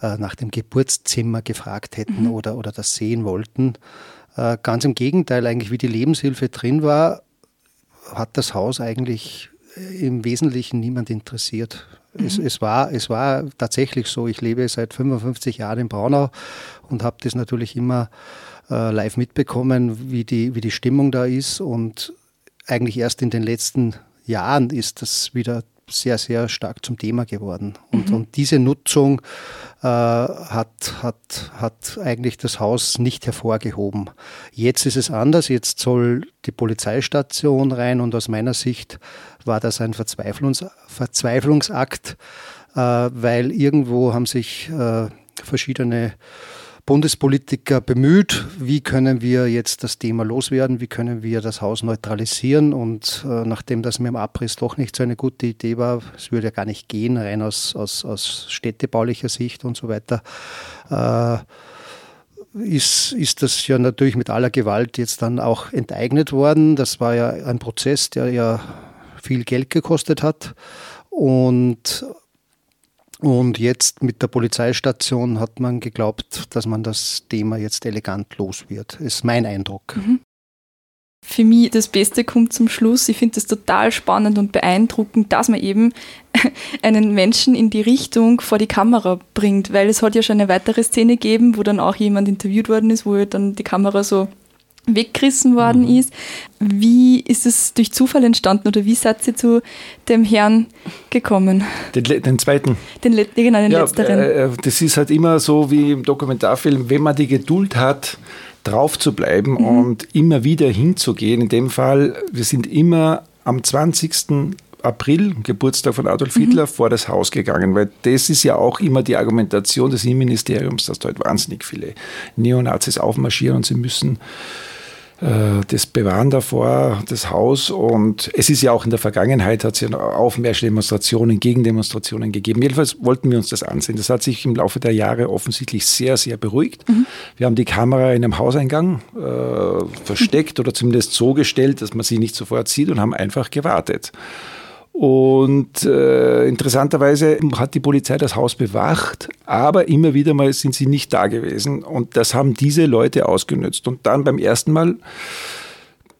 äh, nach dem Geburtszimmer gefragt hätten mhm. oder, oder das sehen wollten. Äh, ganz im Gegenteil, eigentlich wie die Lebenshilfe drin war, hat das Haus eigentlich im Wesentlichen niemand interessiert. Es, es, war, es war tatsächlich so, ich lebe seit 55 Jahren in Braunau und habe das natürlich immer äh, live mitbekommen, wie die, wie die Stimmung da ist. Und eigentlich erst in den letzten Jahren ist das wieder sehr, sehr stark zum Thema geworden. Und, mhm. und diese Nutzung äh, hat, hat, hat eigentlich das Haus nicht hervorgehoben. Jetzt ist es anders. Jetzt soll die Polizeistation rein und aus meiner Sicht war das ein Verzweiflungs Verzweiflungsakt, äh, weil irgendwo haben sich äh, verschiedene Bundespolitiker bemüht, wie können wir jetzt das Thema loswerden, wie können wir das Haus neutralisieren. Und äh, nachdem das mit dem Abriss doch nicht so eine gute Idee war, es würde ja gar nicht gehen, rein aus, aus, aus städtebaulicher Sicht und so weiter, äh, ist, ist das ja natürlich mit aller Gewalt jetzt dann auch enteignet worden. Das war ja ein Prozess, der ja viel Geld gekostet hat. Und und jetzt mit der Polizeistation hat man geglaubt, dass man das Thema jetzt elegant los wird. Ist mein Eindruck. Mhm. Für mich das Beste kommt zum Schluss. Ich finde es total spannend und beeindruckend, dass man eben einen Menschen in die Richtung vor die Kamera bringt, weil es hat ja schon eine weitere Szene gegeben, wo dann auch jemand interviewt worden ist, wo dann die Kamera so weggerissen worden mhm. ist. Wie ist es durch Zufall entstanden oder wie seid ihr zu dem Herrn gekommen? Den, den zweiten. Den, genau, den ja, letzteren. Äh, das ist halt immer so wie im Dokumentarfilm, wenn man die Geduld hat, drauf zu bleiben mhm. und immer wieder hinzugehen. In dem Fall, wir sind immer am 20. April, Geburtstag von Adolf Hitler, mhm. vor das Haus gegangen, weil das ist ja auch immer die Argumentation des Innenministeriums, dass dort wahnsinnig viele Neonazis aufmarschieren und sie müssen äh, das Bewahren davor, das Haus. Und es ist ja auch in der Vergangenheit, hat es ja Aufmarschdemonstrationen, Gegendemonstrationen gegeben. Jedenfalls wollten wir uns das ansehen. Das hat sich im Laufe der Jahre offensichtlich sehr, sehr beruhigt. Mhm. Wir haben die Kamera in einem Hauseingang äh, versteckt oder zumindest so gestellt, dass man sie nicht sofort sieht und haben einfach gewartet. Und äh, interessanterweise hat die Polizei das Haus bewacht, aber immer wieder mal sind sie nicht da gewesen. Und das haben diese Leute ausgenutzt. Und dann beim ersten Mal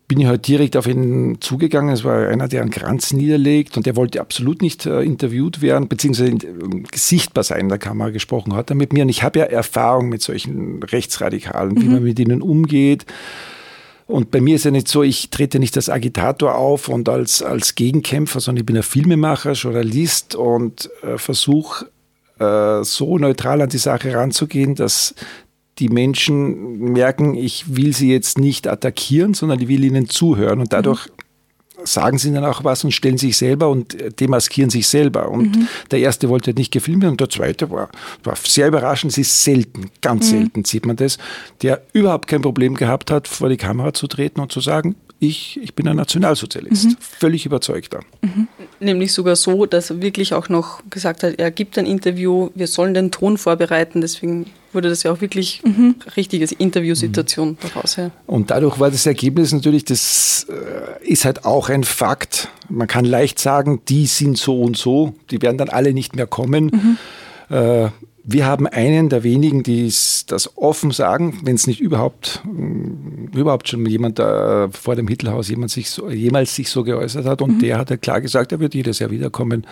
bin ich halt direkt auf ihn zugegangen. Es war einer, der einen Kranz niederlegt und der wollte absolut nicht äh, interviewt werden, beziehungsweise äh, sichtbar sein in der Kamera gesprochen hat er mit mir. Und ich habe ja Erfahrung mit solchen Rechtsradikalen, wie mhm. man mit ihnen umgeht. Und bei mir ist ja nicht so, ich trete nicht als Agitator auf und als, als Gegenkämpfer, sondern ich bin ein Filmemacher, Journalist und äh, versuche äh, so neutral an die Sache ranzugehen, dass die Menschen merken, ich will sie jetzt nicht attackieren, sondern ich will ihnen zuhören. Und dadurch sagen sie dann auch was und stellen sich selber und demaskieren sich selber. Und mhm. der erste wollte nicht gefilmt werden und der zweite war, war sehr überraschend. Es ist selten, ganz mhm. selten sieht man das, der überhaupt kein Problem gehabt hat, vor die Kamera zu treten und zu sagen, ich, ich bin ein Nationalsozialist. Mhm. Völlig überzeugter. Mhm. Nämlich sogar so, dass er wirklich auch noch gesagt hat, er gibt ein Interview, wir sollen den Ton vorbereiten. Deswegen wurde das ja auch wirklich mhm. richtige Interviewsituation mhm. daraus. Ja. Und dadurch war das Ergebnis natürlich, das äh, ist halt auch ein Fakt. Man kann leicht sagen, die sind so und so, die werden dann alle nicht mehr kommen. Mhm. Äh, wir haben einen der wenigen, die das offen sagen, wenn es nicht überhaupt, mm, überhaupt schon jemand da vor dem Hitlerhaus jemand sich so, jemals sich so geäußert hat. Und mhm. der hat ja klar gesagt, er wird jedes Jahr wiederkommen.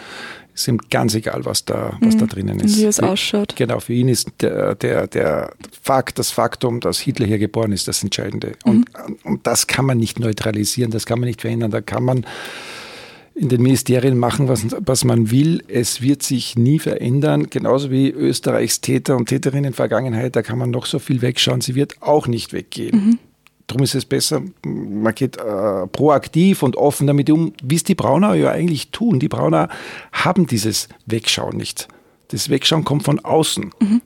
ist ihm ganz egal, was da, was mhm. da drinnen ist. Wie es ausschaut. Genau, für ihn ist der, der, der Fakt, das Faktum, dass Hitler hier geboren ist, das Entscheidende. Und, mhm. und das kann man nicht neutralisieren, das kann man nicht verhindern. Da kann man in den Ministerien machen, was, was man will. Es wird sich nie verändern. Genauso wie Österreichs Täter und Täterinnen in Vergangenheit, da kann man noch so viel wegschauen. Sie wird auch nicht weggehen. Mhm. Darum ist es besser, man geht äh, proaktiv und offen damit um, wie es die Brauner ja eigentlich tun. Die Brauner haben dieses Wegschauen nicht. Das Wegschauen kommt von außen. Mhm.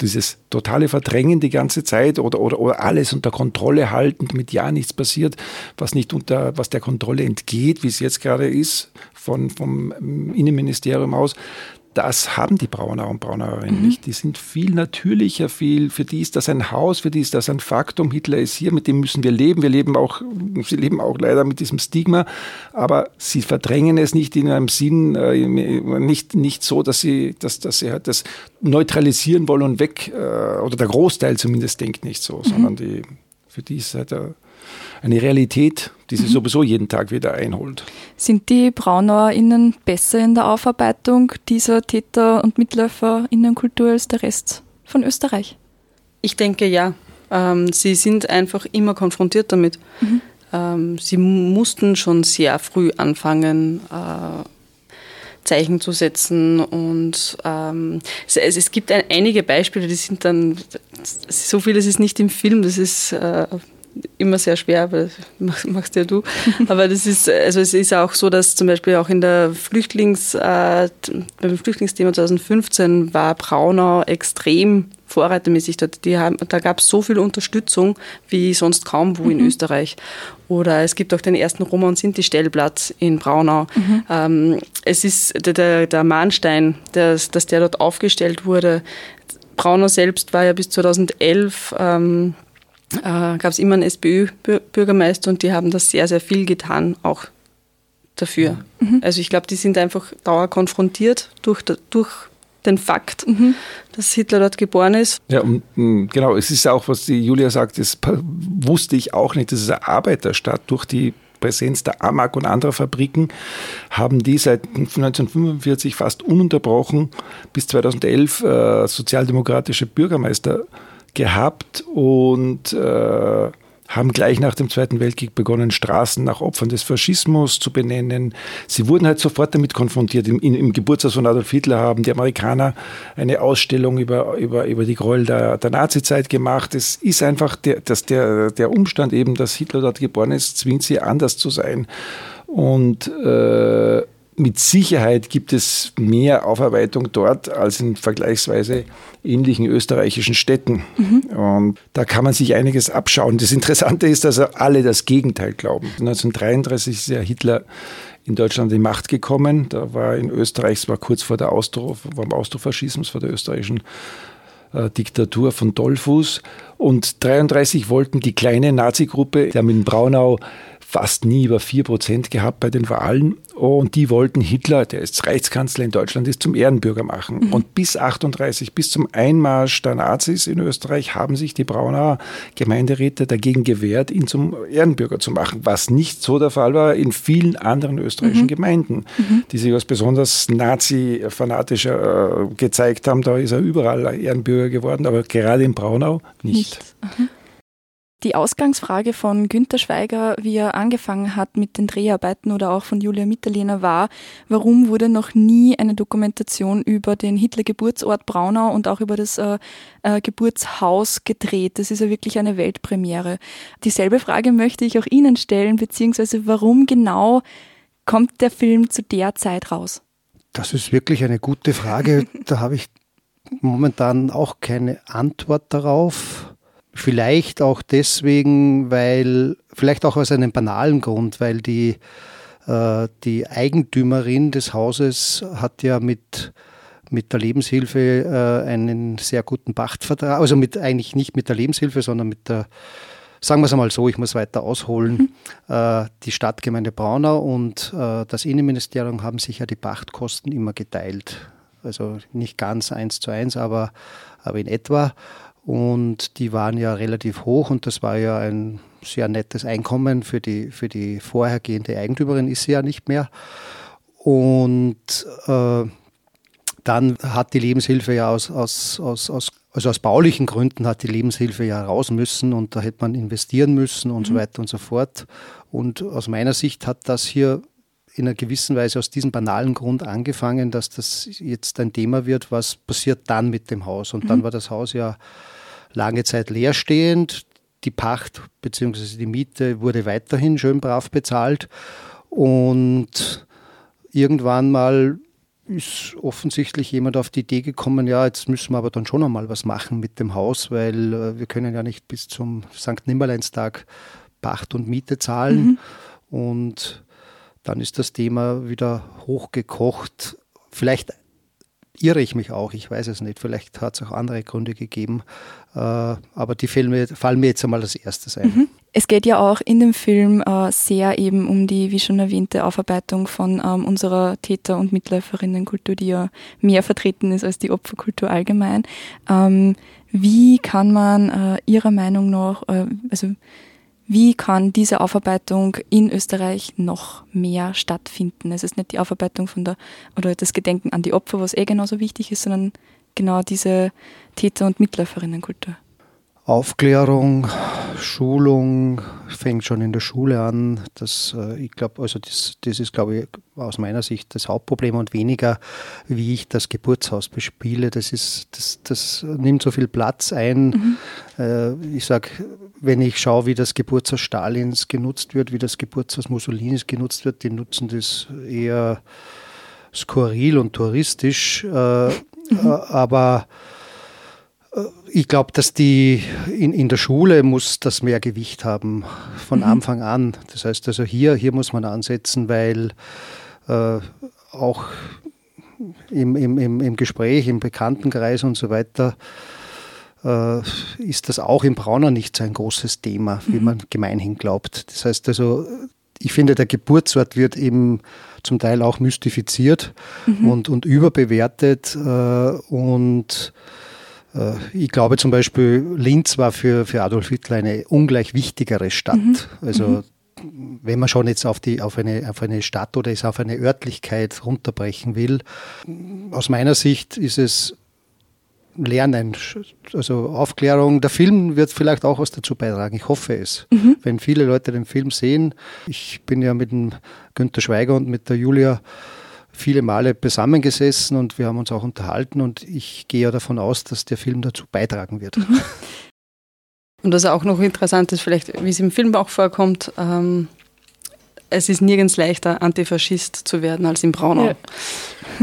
Dieses totale Verdrängen die ganze Zeit oder, oder, oder alles unter Kontrolle halten, damit ja nichts passiert, was nicht unter, was der Kontrolle entgeht, wie es jetzt gerade ist, von, vom Innenministerium aus das haben die Brauner und Braunerinnen mhm. nicht. Die sind viel natürlicher, viel, für die ist das ein Haus, für die ist das ein Faktum. Hitler ist hier, mit dem müssen wir leben. Wir leben auch, sie leben auch leider mit diesem Stigma, aber sie verdrängen es nicht in einem Sinn, äh, nicht, nicht so, dass sie, dass, dass sie halt das neutralisieren wollen und weg, äh, oder der Großteil zumindest denkt nicht so, mhm. sondern die, für die ist halt der, eine Realität, die sie mhm. sowieso jeden Tag wieder einholt. Sind die BraunauerInnen besser in der Aufarbeitung dieser Täter- und MitläuferInnenkultur als der Rest von Österreich? Ich denke ja. Ähm, sie sind einfach immer konfrontiert damit. Mhm. Ähm, sie mussten schon sehr früh anfangen, äh, Zeichen zu setzen. Und ähm, es, es, gibt ein, einige Beispiele, die sind dann, so vieles ist nicht im Film, das ist äh, immer sehr schwer, aber das machst ja du. Aber das ist, also es ist auch so, dass zum Beispiel auch in der Flüchtlings, äh, beim Flüchtlingsthema 2015 war Braunau extrem vorreitermäßig dort. Die haben, da gab es so viel Unterstützung wie sonst kaum wo mhm. in Österreich. Oder es gibt auch den ersten Roma- und Sinti-Stellplatz in Braunau. Mhm. Ähm, es ist der, der Mahnstein, dass, dass der dort aufgestellt wurde. Braunau selbst war ja bis 2011 ähm, äh, gab es immer einen SPÖ-Bürgermeister und die haben das sehr, sehr viel getan, auch dafür. Mhm. Also ich glaube, die sind einfach dauer konfrontiert durch, durch den Fakt, mhm. dass Hitler dort geboren ist. Ja, und, mm, genau, es ist auch, was die Julia sagt, das wusste ich auch nicht, das ist eine Arbeiterstadt durch die Präsenz der AMAG und anderer Fabriken haben die seit 1945 fast ununterbrochen bis 2011 äh, sozialdemokratische Bürgermeister gehabt und äh, haben gleich nach dem Zweiten Weltkrieg begonnen, Straßen nach Opfern des Faschismus zu benennen. Sie wurden halt sofort damit konfrontiert. Im, im Geburtshaus von Adolf Hitler haben die Amerikaner eine Ausstellung über, über, über die Gräuel der, der Nazizeit gemacht. Es ist einfach der, dass der, der Umstand eben, dass Hitler dort geboren ist, zwingt sie anders zu sein. Und äh, mit Sicherheit gibt es mehr Aufarbeitung dort als in vergleichsweise ähnlichen österreichischen Städten. Mhm. Und da kann man sich einiges abschauen. Das Interessante ist, dass alle das Gegenteil glauben. 1933 ist ja Hitler in Deutschland an die Macht gekommen. Da war in Österreich, es war kurz vor der Austro, vor dem Austrofaschismus, vor der österreichischen äh, Diktatur von Dollfuß. Und 1933 wollten die kleine Nazi-Gruppe, die haben in Braunau fast nie über 4% gehabt bei den Wahlen. Und die wollten Hitler, der jetzt Reichskanzler in Deutschland ist, zum Ehrenbürger machen. Mhm. Und bis 38, bis zum Einmarsch der Nazis in Österreich, haben sich die Braunauer Gemeinderäte dagegen gewehrt, ihn zum Ehrenbürger zu machen. Was nicht so der Fall war in vielen anderen österreichischen mhm. Gemeinden, mhm. die sich als besonders Nazi-fanatischer äh, gezeigt haben. Da ist er überall Ehrenbürger geworden, aber gerade in Braunau nicht. nicht. Die Ausgangsfrage von Günter Schweiger, wie er angefangen hat mit den Dreharbeiten oder auch von Julia Mitterlehner war, warum wurde noch nie eine Dokumentation über den Hitler-Geburtsort Braunau und auch über das äh, äh, Geburtshaus gedreht? Das ist ja wirklich eine Weltpremiere. Dieselbe Frage möchte ich auch Ihnen stellen, beziehungsweise warum genau kommt der Film zu der Zeit raus? Das ist wirklich eine gute Frage. da habe ich momentan auch keine Antwort darauf. Vielleicht auch deswegen, weil, vielleicht auch aus einem banalen Grund, weil die, äh, die Eigentümerin des Hauses hat ja mit, mit der Lebenshilfe äh, einen sehr guten Pachtvertrag, also mit eigentlich nicht mit der Lebenshilfe, sondern mit der, sagen wir es einmal so, ich muss weiter ausholen, mhm. äh, die Stadtgemeinde Braunau und äh, das Innenministerium haben sich ja die Pachtkosten immer geteilt. Also nicht ganz eins zu eins, aber, aber in etwa. Und die waren ja relativ hoch und das war ja ein sehr nettes Einkommen für die, für die vorhergehende Eigentümerin, ist sie ja nicht mehr. Und äh, dann hat die Lebenshilfe ja aus, aus, aus, aus, also aus baulichen Gründen hat die Lebenshilfe ja raus müssen und da hätte man investieren müssen und mhm. so weiter und so fort. Und aus meiner Sicht hat das hier in einer gewissen Weise aus diesem banalen Grund angefangen, dass das jetzt ein Thema wird, was passiert dann mit dem Haus. Und mhm. dann war das Haus ja lange Zeit leerstehend. Die Pacht bzw. die Miete wurde weiterhin schön brav bezahlt. Und irgendwann mal ist offensichtlich jemand auf die Idee gekommen, ja, jetzt müssen wir aber dann schon einmal was machen mit dem Haus, weil äh, wir können ja nicht bis zum St. Nimmerleinstag Pacht und Miete zahlen. Mhm. Und dann ist das Thema wieder hochgekocht. Vielleicht irre ich mich auch, ich weiß es nicht. Vielleicht hat es auch andere Gründe gegeben. Äh, aber die Filme fallen mir jetzt einmal als erstes ein. Mhm. Es geht ja auch in dem Film äh, sehr eben um die, wie schon erwähnte, Aufarbeitung von ähm, unserer Täter- und Mitläuferinnenkultur, die ja mehr vertreten ist als die Opferkultur allgemein. Ähm, wie kann man äh, Ihrer Meinung nach, also wie kann diese Aufarbeitung in Österreich noch mehr stattfinden? Es ist nicht die Aufarbeitung von der oder das Gedenken an die Opfer, was eh genauso wichtig ist, sondern genau diese Täter- und Mitläuferinnenkultur. Aufklärung, Schulung fängt schon in der Schule an. Das, äh, ich glaube, also das, das ist, glaube ich, aus meiner Sicht das Hauptproblem und weniger, wie ich das Geburtshaus bespiele. Das ist, das, das nimmt so viel Platz ein. Mhm. Äh, ich sage, wenn ich schaue, wie das Geburtshaus Stalins genutzt wird, wie das Geburtshaus Mussolinis genutzt wird, die nutzen das eher skurril und touristisch. Äh, mhm. Aber ich glaube, dass die in, in der Schule muss das mehr Gewicht haben von mhm. Anfang an. Das heißt also hier, hier muss man ansetzen, weil äh, auch im, im, im Gespräch, im Bekanntenkreis und so weiter äh, ist das auch im Brauner nicht so ein großes Thema, wie mhm. man gemeinhin glaubt. Das heißt also, ich finde, der Geburtsort wird eben zum Teil auch mystifiziert mhm. und, und überbewertet äh, und äh, ich glaube zum Beispiel, Linz war für, für Adolf Hitler eine ungleich wichtigere Stadt. Mhm. Also mhm. wenn man schon jetzt auf, die, auf, eine, auf eine Stadt oder es auf eine Örtlichkeit runterbrechen will, aus meiner Sicht ist es Lernen, also Aufklärung. Der Film wird vielleicht auch was dazu beitragen. Ich hoffe es. Mhm. Wenn viele Leute den Film sehen, ich bin ja mit dem Günter Schweiger und mit der Julia viele Male zusammengesessen und wir haben uns auch unterhalten und ich gehe ja davon aus, dass der Film dazu beitragen wird. Und was auch noch interessant ist, vielleicht wie es im Film auch vorkommt, ähm, es ist nirgends leichter, Antifaschist zu werden als in Braunau. Ja.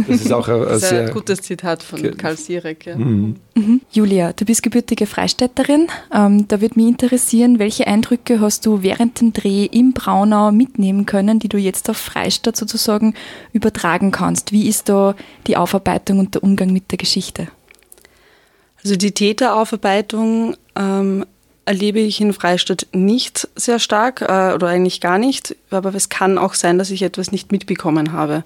Das ist auch ein, ein sehr gutes Zitat von Karl Sierek. Ja. Mhm. Mhm. Julia, du bist gebürtige Freistädterin. Ähm, da würde mich interessieren, welche Eindrücke hast du während dem Dreh im Braunau mitnehmen können, die du jetzt auf Freistadt sozusagen übertragen kannst? Wie ist da die Aufarbeitung und der Umgang mit der Geschichte? Also die Täteraufarbeitung ähm, erlebe ich in Freistadt nicht sehr stark äh, oder eigentlich gar nicht, aber es kann auch sein, dass ich etwas nicht mitbekommen habe.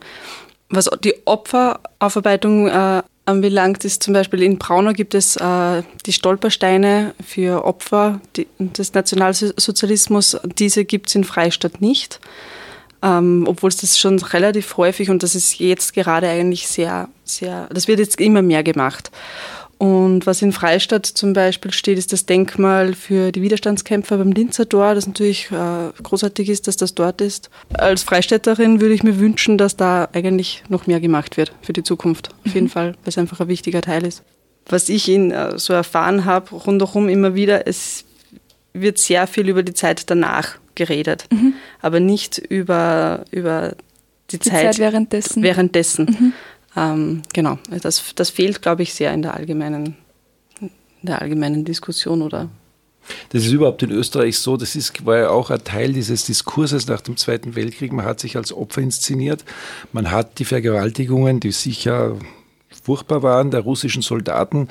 Was die Opferaufarbeitung äh, anbelangt, ist zum Beispiel in Braunau gibt es äh, die Stolpersteine für Opfer die, des Nationalsozialismus. Diese gibt es in Freistadt nicht, ähm, obwohl es das schon relativ häufig und das ist jetzt gerade eigentlich sehr, sehr, das wird jetzt immer mehr gemacht. Und was in Freistadt zum Beispiel steht, ist das Denkmal für die Widerstandskämpfer beim Linzer Tor, das natürlich äh, großartig ist, dass das dort ist. Als Freistädterin würde ich mir wünschen, dass da eigentlich noch mehr gemacht wird für die Zukunft. Auf jeden mhm. Fall, weil es einfach ein wichtiger Teil ist. Was ich in, äh, so erfahren habe, rundherum immer wieder, es wird sehr viel über die Zeit danach geredet, mhm. aber nicht über, über die, die Zeit, Zeit, währenddessen. währenddessen. Mhm. Ähm, genau, das, das fehlt, glaube ich, sehr in der allgemeinen, in der allgemeinen Diskussion oder das ist überhaupt in Österreich so, das ist, war ja auch ein Teil dieses Diskurses nach dem Zweiten Weltkrieg. Man hat sich als Opfer inszeniert. Man hat die Vergewaltigungen, die sicher furchtbar waren, der russischen Soldaten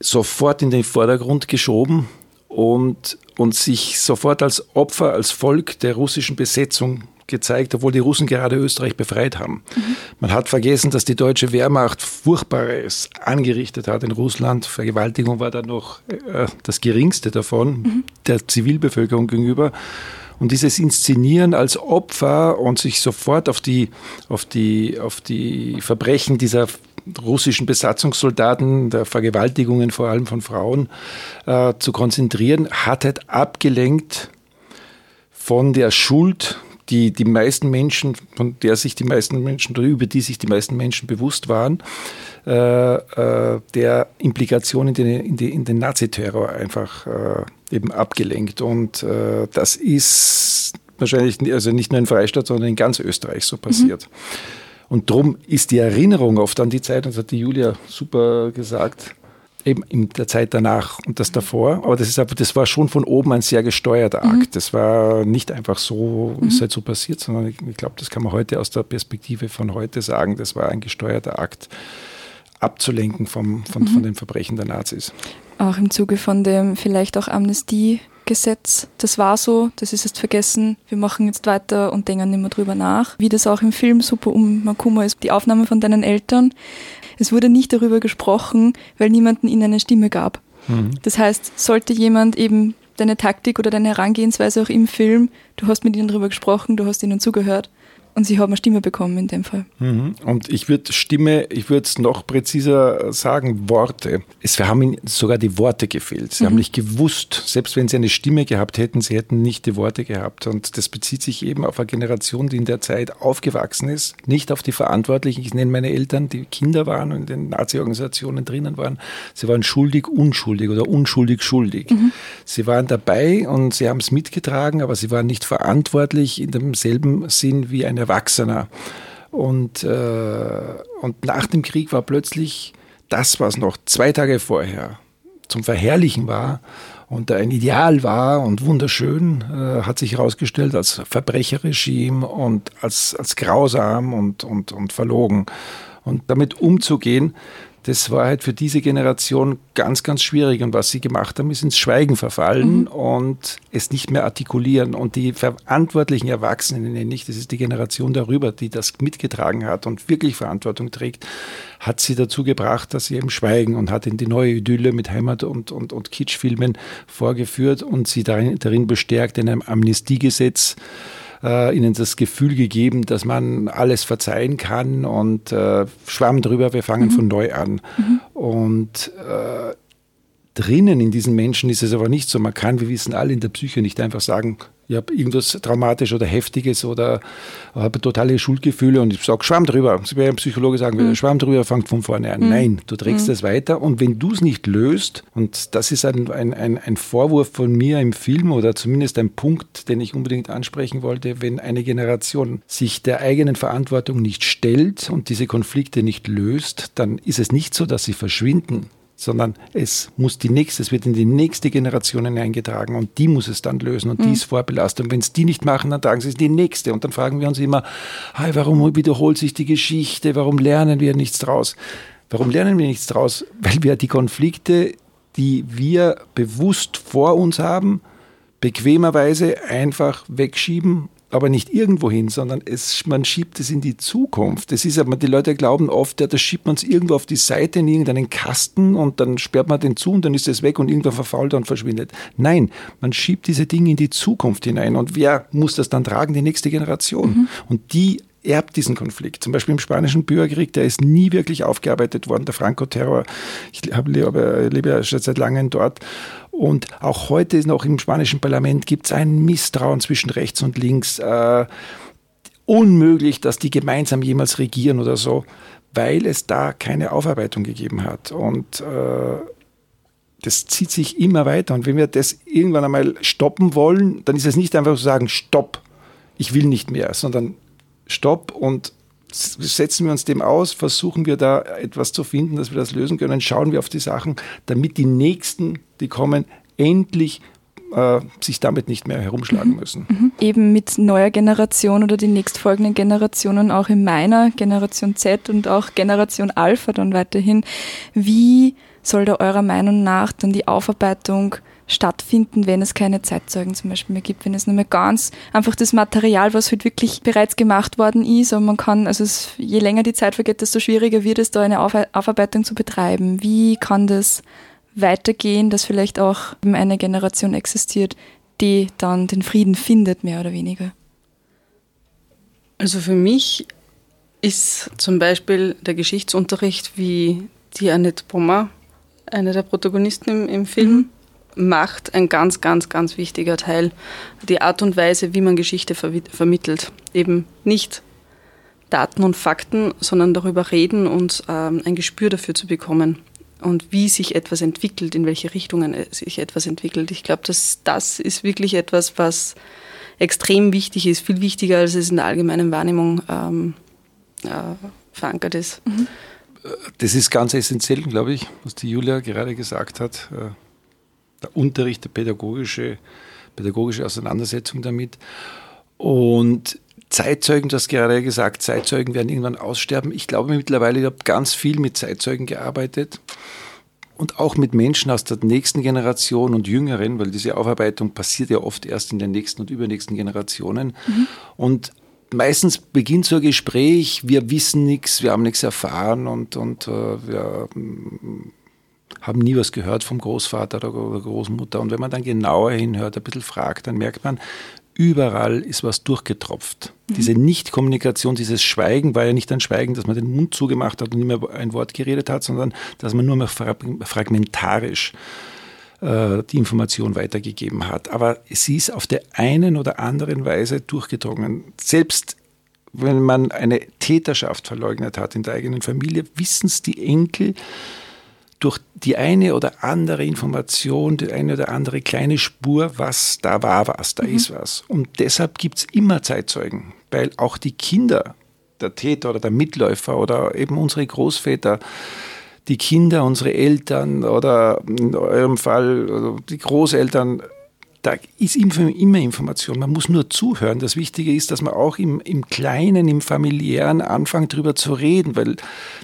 sofort in den Vordergrund geschoben und, und sich sofort als Opfer, als Volk der russischen Besetzung gezeigt, obwohl die Russen gerade Österreich befreit haben. Mhm. Man hat vergessen, dass die deutsche Wehrmacht Furchtbares angerichtet hat in Russland. Vergewaltigung war da noch äh, das geringste davon, mhm. der Zivilbevölkerung gegenüber. Und dieses Inszenieren als Opfer und sich sofort auf die, auf die, auf die Verbrechen dieser russischen Besatzungssoldaten, der Vergewaltigungen vor allem von Frauen äh, zu konzentrieren, hat halt abgelenkt von der Schuld, die die meisten Menschen, von der sich die meisten Menschen oder über die sich die meisten Menschen bewusst waren, äh, äh, der Implikation in den, in, die, in den Naziterror einfach äh, eben abgelenkt. Und äh, das ist wahrscheinlich also nicht nur in Freistaat, sondern in ganz Österreich so passiert. Mhm. Und darum ist die Erinnerung oft an die Zeit, und das hat die Julia super gesagt, eben in der Zeit danach und das davor. Aber das ist aber, das war schon von oben ein sehr gesteuerter Akt. Mhm. Das war nicht einfach so, mhm. ist halt so passiert, sondern ich, ich glaube, das kann man heute aus der Perspektive von heute sagen. Das war ein gesteuerter Akt, abzulenken vom, von, mhm. von den Verbrechen der Nazis. Auch im Zuge von dem vielleicht auch Amnestie Gesetz. Das war so, das ist jetzt vergessen. Wir machen jetzt weiter und denken nicht mehr drüber nach. Wie das auch im Film super um Makuma ist, die Aufnahme von deinen Eltern. Es wurde nicht darüber gesprochen, weil niemanden ihnen eine Stimme gab. Mhm. Das heißt, sollte jemand eben deine Taktik oder deine Herangehensweise auch im Film, du hast mit ihnen darüber gesprochen, du hast ihnen zugehört, und sie haben eine Stimme bekommen in dem Fall. Mhm. Und ich würde Stimme, ich würde es noch präziser sagen, Worte. Es haben ihnen sogar die Worte gefehlt. Sie mhm. haben nicht gewusst, selbst wenn sie eine Stimme gehabt hätten, sie hätten nicht die Worte gehabt. Und das bezieht sich eben auf eine Generation, die in der Zeit aufgewachsen ist, nicht auf die Verantwortlichen. Ich nenne meine Eltern, die Kinder waren und in den Nazi-Organisationen drinnen waren. Sie waren schuldig, unschuldig oder unschuldig, schuldig. Mhm. Sie waren dabei und sie haben es mitgetragen, aber sie waren nicht verantwortlich in demselben Sinn wie eine Erwachsener. Und, äh, und nach dem Krieg war plötzlich das, was noch zwei Tage vorher zum Verherrlichen war und ein Ideal war und wunderschön, äh, hat sich herausgestellt als Verbrecherregime und als, als grausam und, und, und verlogen. Und damit umzugehen, das war halt für diese Generation ganz, ganz schwierig. Und was sie gemacht haben, ist ins Schweigen verfallen mhm. und es nicht mehr artikulieren. Und die verantwortlichen Erwachsenen, nenne ich, das ist die Generation darüber, die das mitgetragen hat und wirklich Verantwortung trägt, hat sie dazu gebracht, dass sie eben schweigen und hat in die neue Idylle mit Heimat- und, und, und Kitschfilmen vorgeführt und sie darin, darin bestärkt in einem Amnestiegesetz äh, ihnen das Gefühl gegeben, dass man alles verzeihen kann und äh, schwamm drüber, wir fangen mhm. von neu an. Mhm. Und äh, drinnen in diesen Menschen ist es aber nicht so. Man kann, wir wissen alle in der Psyche, nicht einfach sagen, ich habe irgendwas Traumatisch oder Heftiges oder habe totale Schuldgefühle und ich sage, schwamm drüber. Sie wäre ein Psychologe sagen würde, mhm. schwamm drüber, fangt von vorne an. Mhm. Nein, du trägst mhm. das weiter und wenn du es nicht löst, und das ist ein, ein, ein, ein Vorwurf von mir im Film oder zumindest ein Punkt, den ich unbedingt ansprechen wollte, wenn eine Generation sich der eigenen Verantwortung nicht stellt und diese Konflikte nicht löst, dann ist es nicht so, dass sie verschwinden sondern es muss die nächste, es wird in die nächste Generation hineingetragen und die muss es dann lösen und mhm. die ist vorbelastet. Und wenn es die nicht machen, dann tragen sie es in die nächste. Und dann fragen wir uns immer, hey, warum wiederholt sich die Geschichte? Warum lernen wir nichts draus? Warum lernen wir nichts draus? Weil wir die Konflikte, die wir bewusst vor uns haben, bequemerweise einfach wegschieben aber nicht irgendwo hin, sondern es, man schiebt es in die Zukunft. Das ist aber, die Leute glauben oft, ja, das schiebt man es irgendwo auf die Seite in irgendeinen Kasten und dann sperrt man den zu und dann ist es weg und irgendwann verfault er und verschwindet. Nein, man schiebt diese Dinge in die Zukunft hinein und wer muss das dann tragen? Die nächste Generation. Mhm. Und die erbt diesen Konflikt. Zum Beispiel im Spanischen Bürgerkrieg, der ist nie wirklich aufgearbeitet worden, der Franco-Terror. Ich lebe, lebe ja schon seit langem dort und auch heute noch im spanischen Parlament gibt es ein Misstrauen zwischen rechts und links. Äh, unmöglich, dass die gemeinsam jemals regieren oder so, weil es da keine Aufarbeitung gegeben hat. Und äh, das zieht sich immer weiter. Und wenn wir das irgendwann einmal stoppen wollen, dann ist es nicht einfach zu sagen, stopp, ich will nicht mehr, sondern stopp und setzen wir uns dem aus, versuchen wir da etwas zu finden, dass wir das lösen können, schauen wir auf die Sachen, damit die Nächsten, die kommen, endlich äh, sich damit nicht mehr herumschlagen mhm. müssen. Mhm. Eben mit neuer Generation oder die nächstfolgenden Generationen, auch in meiner Generation Z und auch Generation Alpha dann weiterhin. Wie soll da eurer Meinung nach dann die Aufarbeitung stattfinden, wenn es keine Zeitzeugen zum Beispiel mehr gibt, wenn es nur mehr ganz einfach das Material, was halt wirklich bereits gemacht worden ist, und man kann, also es, je länger die Zeit vergeht, desto schwieriger wird es, da eine Aufarbeitung zu betreiben. Wie kann das weitergehen, dass vielleicht auch eine Generation existiert, die dann den Frieden findet, mehr oder weniger? Also für mich ist zum Beispiel der Geschichtsunterricht, wie die Annette Brummer, eine der Protagonisten im, im Film, mhm. Macht, ein ganz, ganz, ganz wichtiger Teil. Die Art und Weise, wie man Geschichte ver vermittelt. Eben nicht Daten und Fakten, sondern darüber reden und ähm, ein Gespür dafür zu bekommen. Und wie sich etwas entwickelt, in welche Richtungen sich etwas entwickelt. Ich glaube, dass das ist wirklich etwas, was extrem wichtig ist, viel wichtiger, als es in der allgemeinen Wahrnehmung ähm, äh, verankert ist. Mhm. Das ist ganz essentiell, glaube ich, was die Julia gerade gesagt hat. Der Unterricht, der pädagogische, pädagogische Auseinandersetzung damit. Und Zeitzeugen, du hast gerade gesagt, Zeitzeugen werden irgendwann aussterben. Ich glaube mittlerweile, ich habe ganz viel mit Zeitzeugen gearbeitet und auch mit Menschen aus der nächsten Generation und jüngeren, weil diese Aufarbeitung passiert ja oft erst in den nächsten und übernächsten Generationen. Mhm. Und meistens beginnt so ein Gespräch, wir wissen nichts, wir haben nichts erfahren und, und äh, wir haben nie was gehört vom Großvater oder Großmutter. Und wenn man dann genauer hinhört, ein bisschen fragt, dann merkt man, überall ist was durchgetropft. Mhm. Diese Nichtkommunikation, dieses Schweigen war ja nicht ein Schweigen, dass man den Mund zugemacht hat und nicht mehr ein Wort geredet hat, sondern dass man nur mehr fragmentarisch äh, die Information weitergegeben hat. Aber sie ist auf der einen oder anderen Weise durchgedrungen. Selbst wenn man eine Täterschaft verleugnet hat in der eigenen Familie, wissen es die Enkel, durch die eine oder andere Information, die eine oder andere kleine Spur, was da war was, da mhm. ist was. Und deshalb gibt es immer Zeitzeugen, weil auch die Kinder der Täter oder der Mitläufer oder eben unsere Großväter, die Kinder, unsere Eltern oder in eurem Fall also die Großeltern da ist immer Information. Man muss nur zuhören. Das Wichtige ist, dass man auch im, im Kleinen, im familiären anfängt, darüber zu reden, weil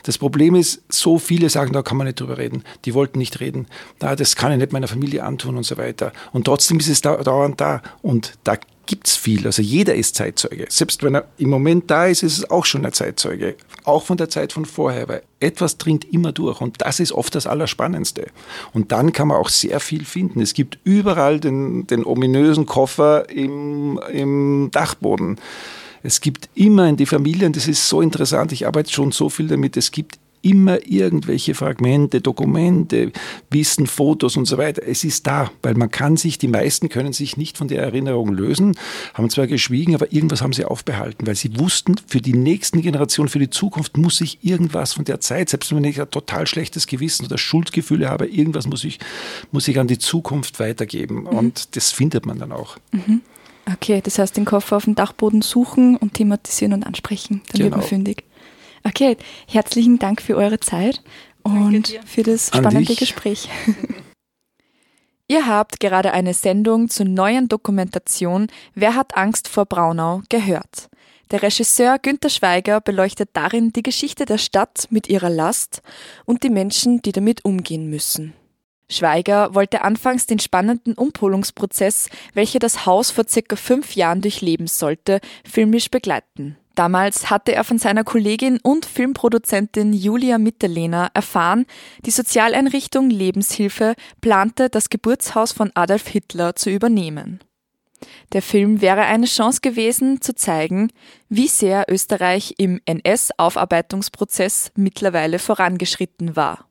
das Problem ist, so viele sagen, da kann man nicht drüber reden. Die wollten nicht reden. Na, das kann ich nicht meiner Familie antun und so weiter. Und trotzdem ist es dauernd da. Und da gibt es viel. Also jeder ist Zeitzeuge. Selbst wenn er im Moment da ist, ist es auch schon ein Zeitzeuge. Auch von der Zeit von vorher, weil etwas dringt immer durch und das ist oft das Allerspannendste. Und dann kann man auch sehr viel finden. Es gibt überall den, den ominösen Koffer im, im Dachboden. Es gibt immer in die Familien, das ist so interessant, ich arbeite schon so viel damit, es gibt immer irgendwelche Fragmente, Dokumente, Wissen, Fotos und so weiter. Es ist da, weil man kann sich, die meisten können sich nicht von der Erinnerung lösen, haben zwar geschwiegen, aber irgendwas haben sie aufbehalten, weil sie wussten, für die nächsten Generationen, für die Zukunft muss ich irgendwas von der Zeit, selbst wenn ich ein total schlechtes Gewissen oder Schuldgefühle habe, irgendwas muss ich, muss ich an die Zukunft weitergeben. Mhm. Und das findet man dann auch. Mhm. Okay, das heißt, den Koffer auf dem Dachboden suchen und thematisieren und ansprechen. Dann genau. wird man genau. fündig. Okay, herzlichen Dank für eure Zeit und für das spannende Gespräch. Ihr habt gerade eine Sendung zur neuen Dokumentation Wer hat Angst vor Braunau gehört. Der Regisseur Günter Schweiger beleuchtet darin die Geschichte der Stadt mit ihrer Last und die Menschen, die damit umgehen müssen. Schweiger wollte anfangs den spannenden Umpolungsprozess, welcher das Haus vor circa fünf Jahren durchleben sollte, filmisch begleiten. Damals hatte er von seiner Kollegin und Filmproduzentin Julia Mitterlehner erfahren, die Sozialeinrichtung Lebenshilfe plante, das Geburtshaus von Adolf Hitler zu übernehmen. Der Film wäre eine Chance gewesen, zu zeigen, wie sehr Österreich im NS-Aufarbeitungsprozess mittlerweile vorangeschritten war.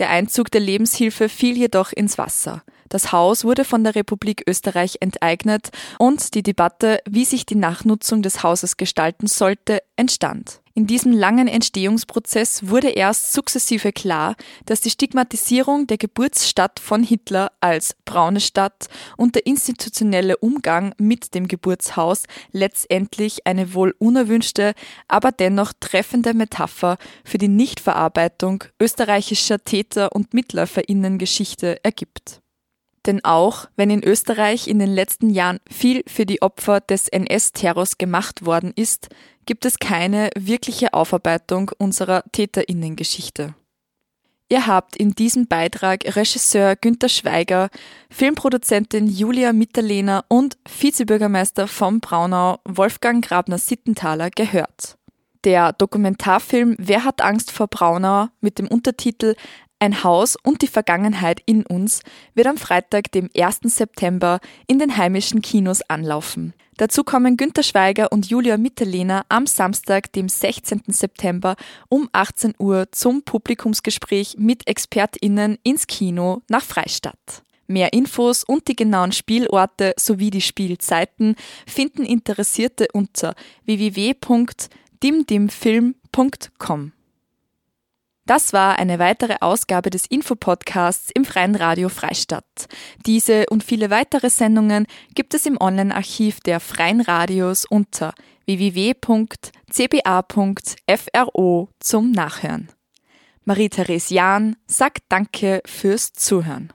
Der Einzug der Lebenshilfe fiel jedoch ins Wasser. Das Haus wurde von der Republik Österreich enteignet und die Debatte, wie sich die Nachnutzung des Hauses gestalten sollte, entstand. In diesem langen Entstehungsprozess wurde erst sukzessive klar, dass die Stigmatisierung der Geburtsstadt von Hitler als braune Stadt und der institutionelle Umgang mit dem Geburtshaus letztendlich eine wohl unerwünschte, aber dennoch treffende Metapher für die Nichtverarbeitung österreichischer Täter- und Mitläuferinnengeschichte ergibt. Denn auch wenn in Österreich in den letzten Jahren viel für die Opfer des NS-Terrors gemacht worden ist, gibt es keine wirkliche Aufarbeitung unserer Täterinnengeschichte. Ihr habt in diesem Beitrag Regisseur Günter Schweiger, Filmproduzentin Julia Mitterlehner und Vizebürgermeister von Braunau Wolfgang Grabner-Sittenthaler gehört. Der Dokumentarfilm Wer hat Angst vor Braunau mit dem Untertitel Ein Haus und die Vergangenheit in uns wird am Freitag, dem 1. September, in den heimischen Kinos anlaufen. Dazu kommen Günter Schweiger und Julia Mitterlehner am Samstag, dem 16. September um 18 Uhr zum Publikumsgespräch mit ExpertInnen ins Kino nach Freistadt. Mehr Infos und die genauen Spielorte sowie die Spielzeiten finden Interessierte unter www.dimdimfilm.com. Das war eine weitere Ausgabe des Infopodcasts im Freien Radio Freistadt. Diese und viele weitere Sendungen gibt es im Online-Archiv der Freien Radios unter www.cba.fro zum Nachhören. Marie-Therese Jahn sagt Danke fürs Zuhören.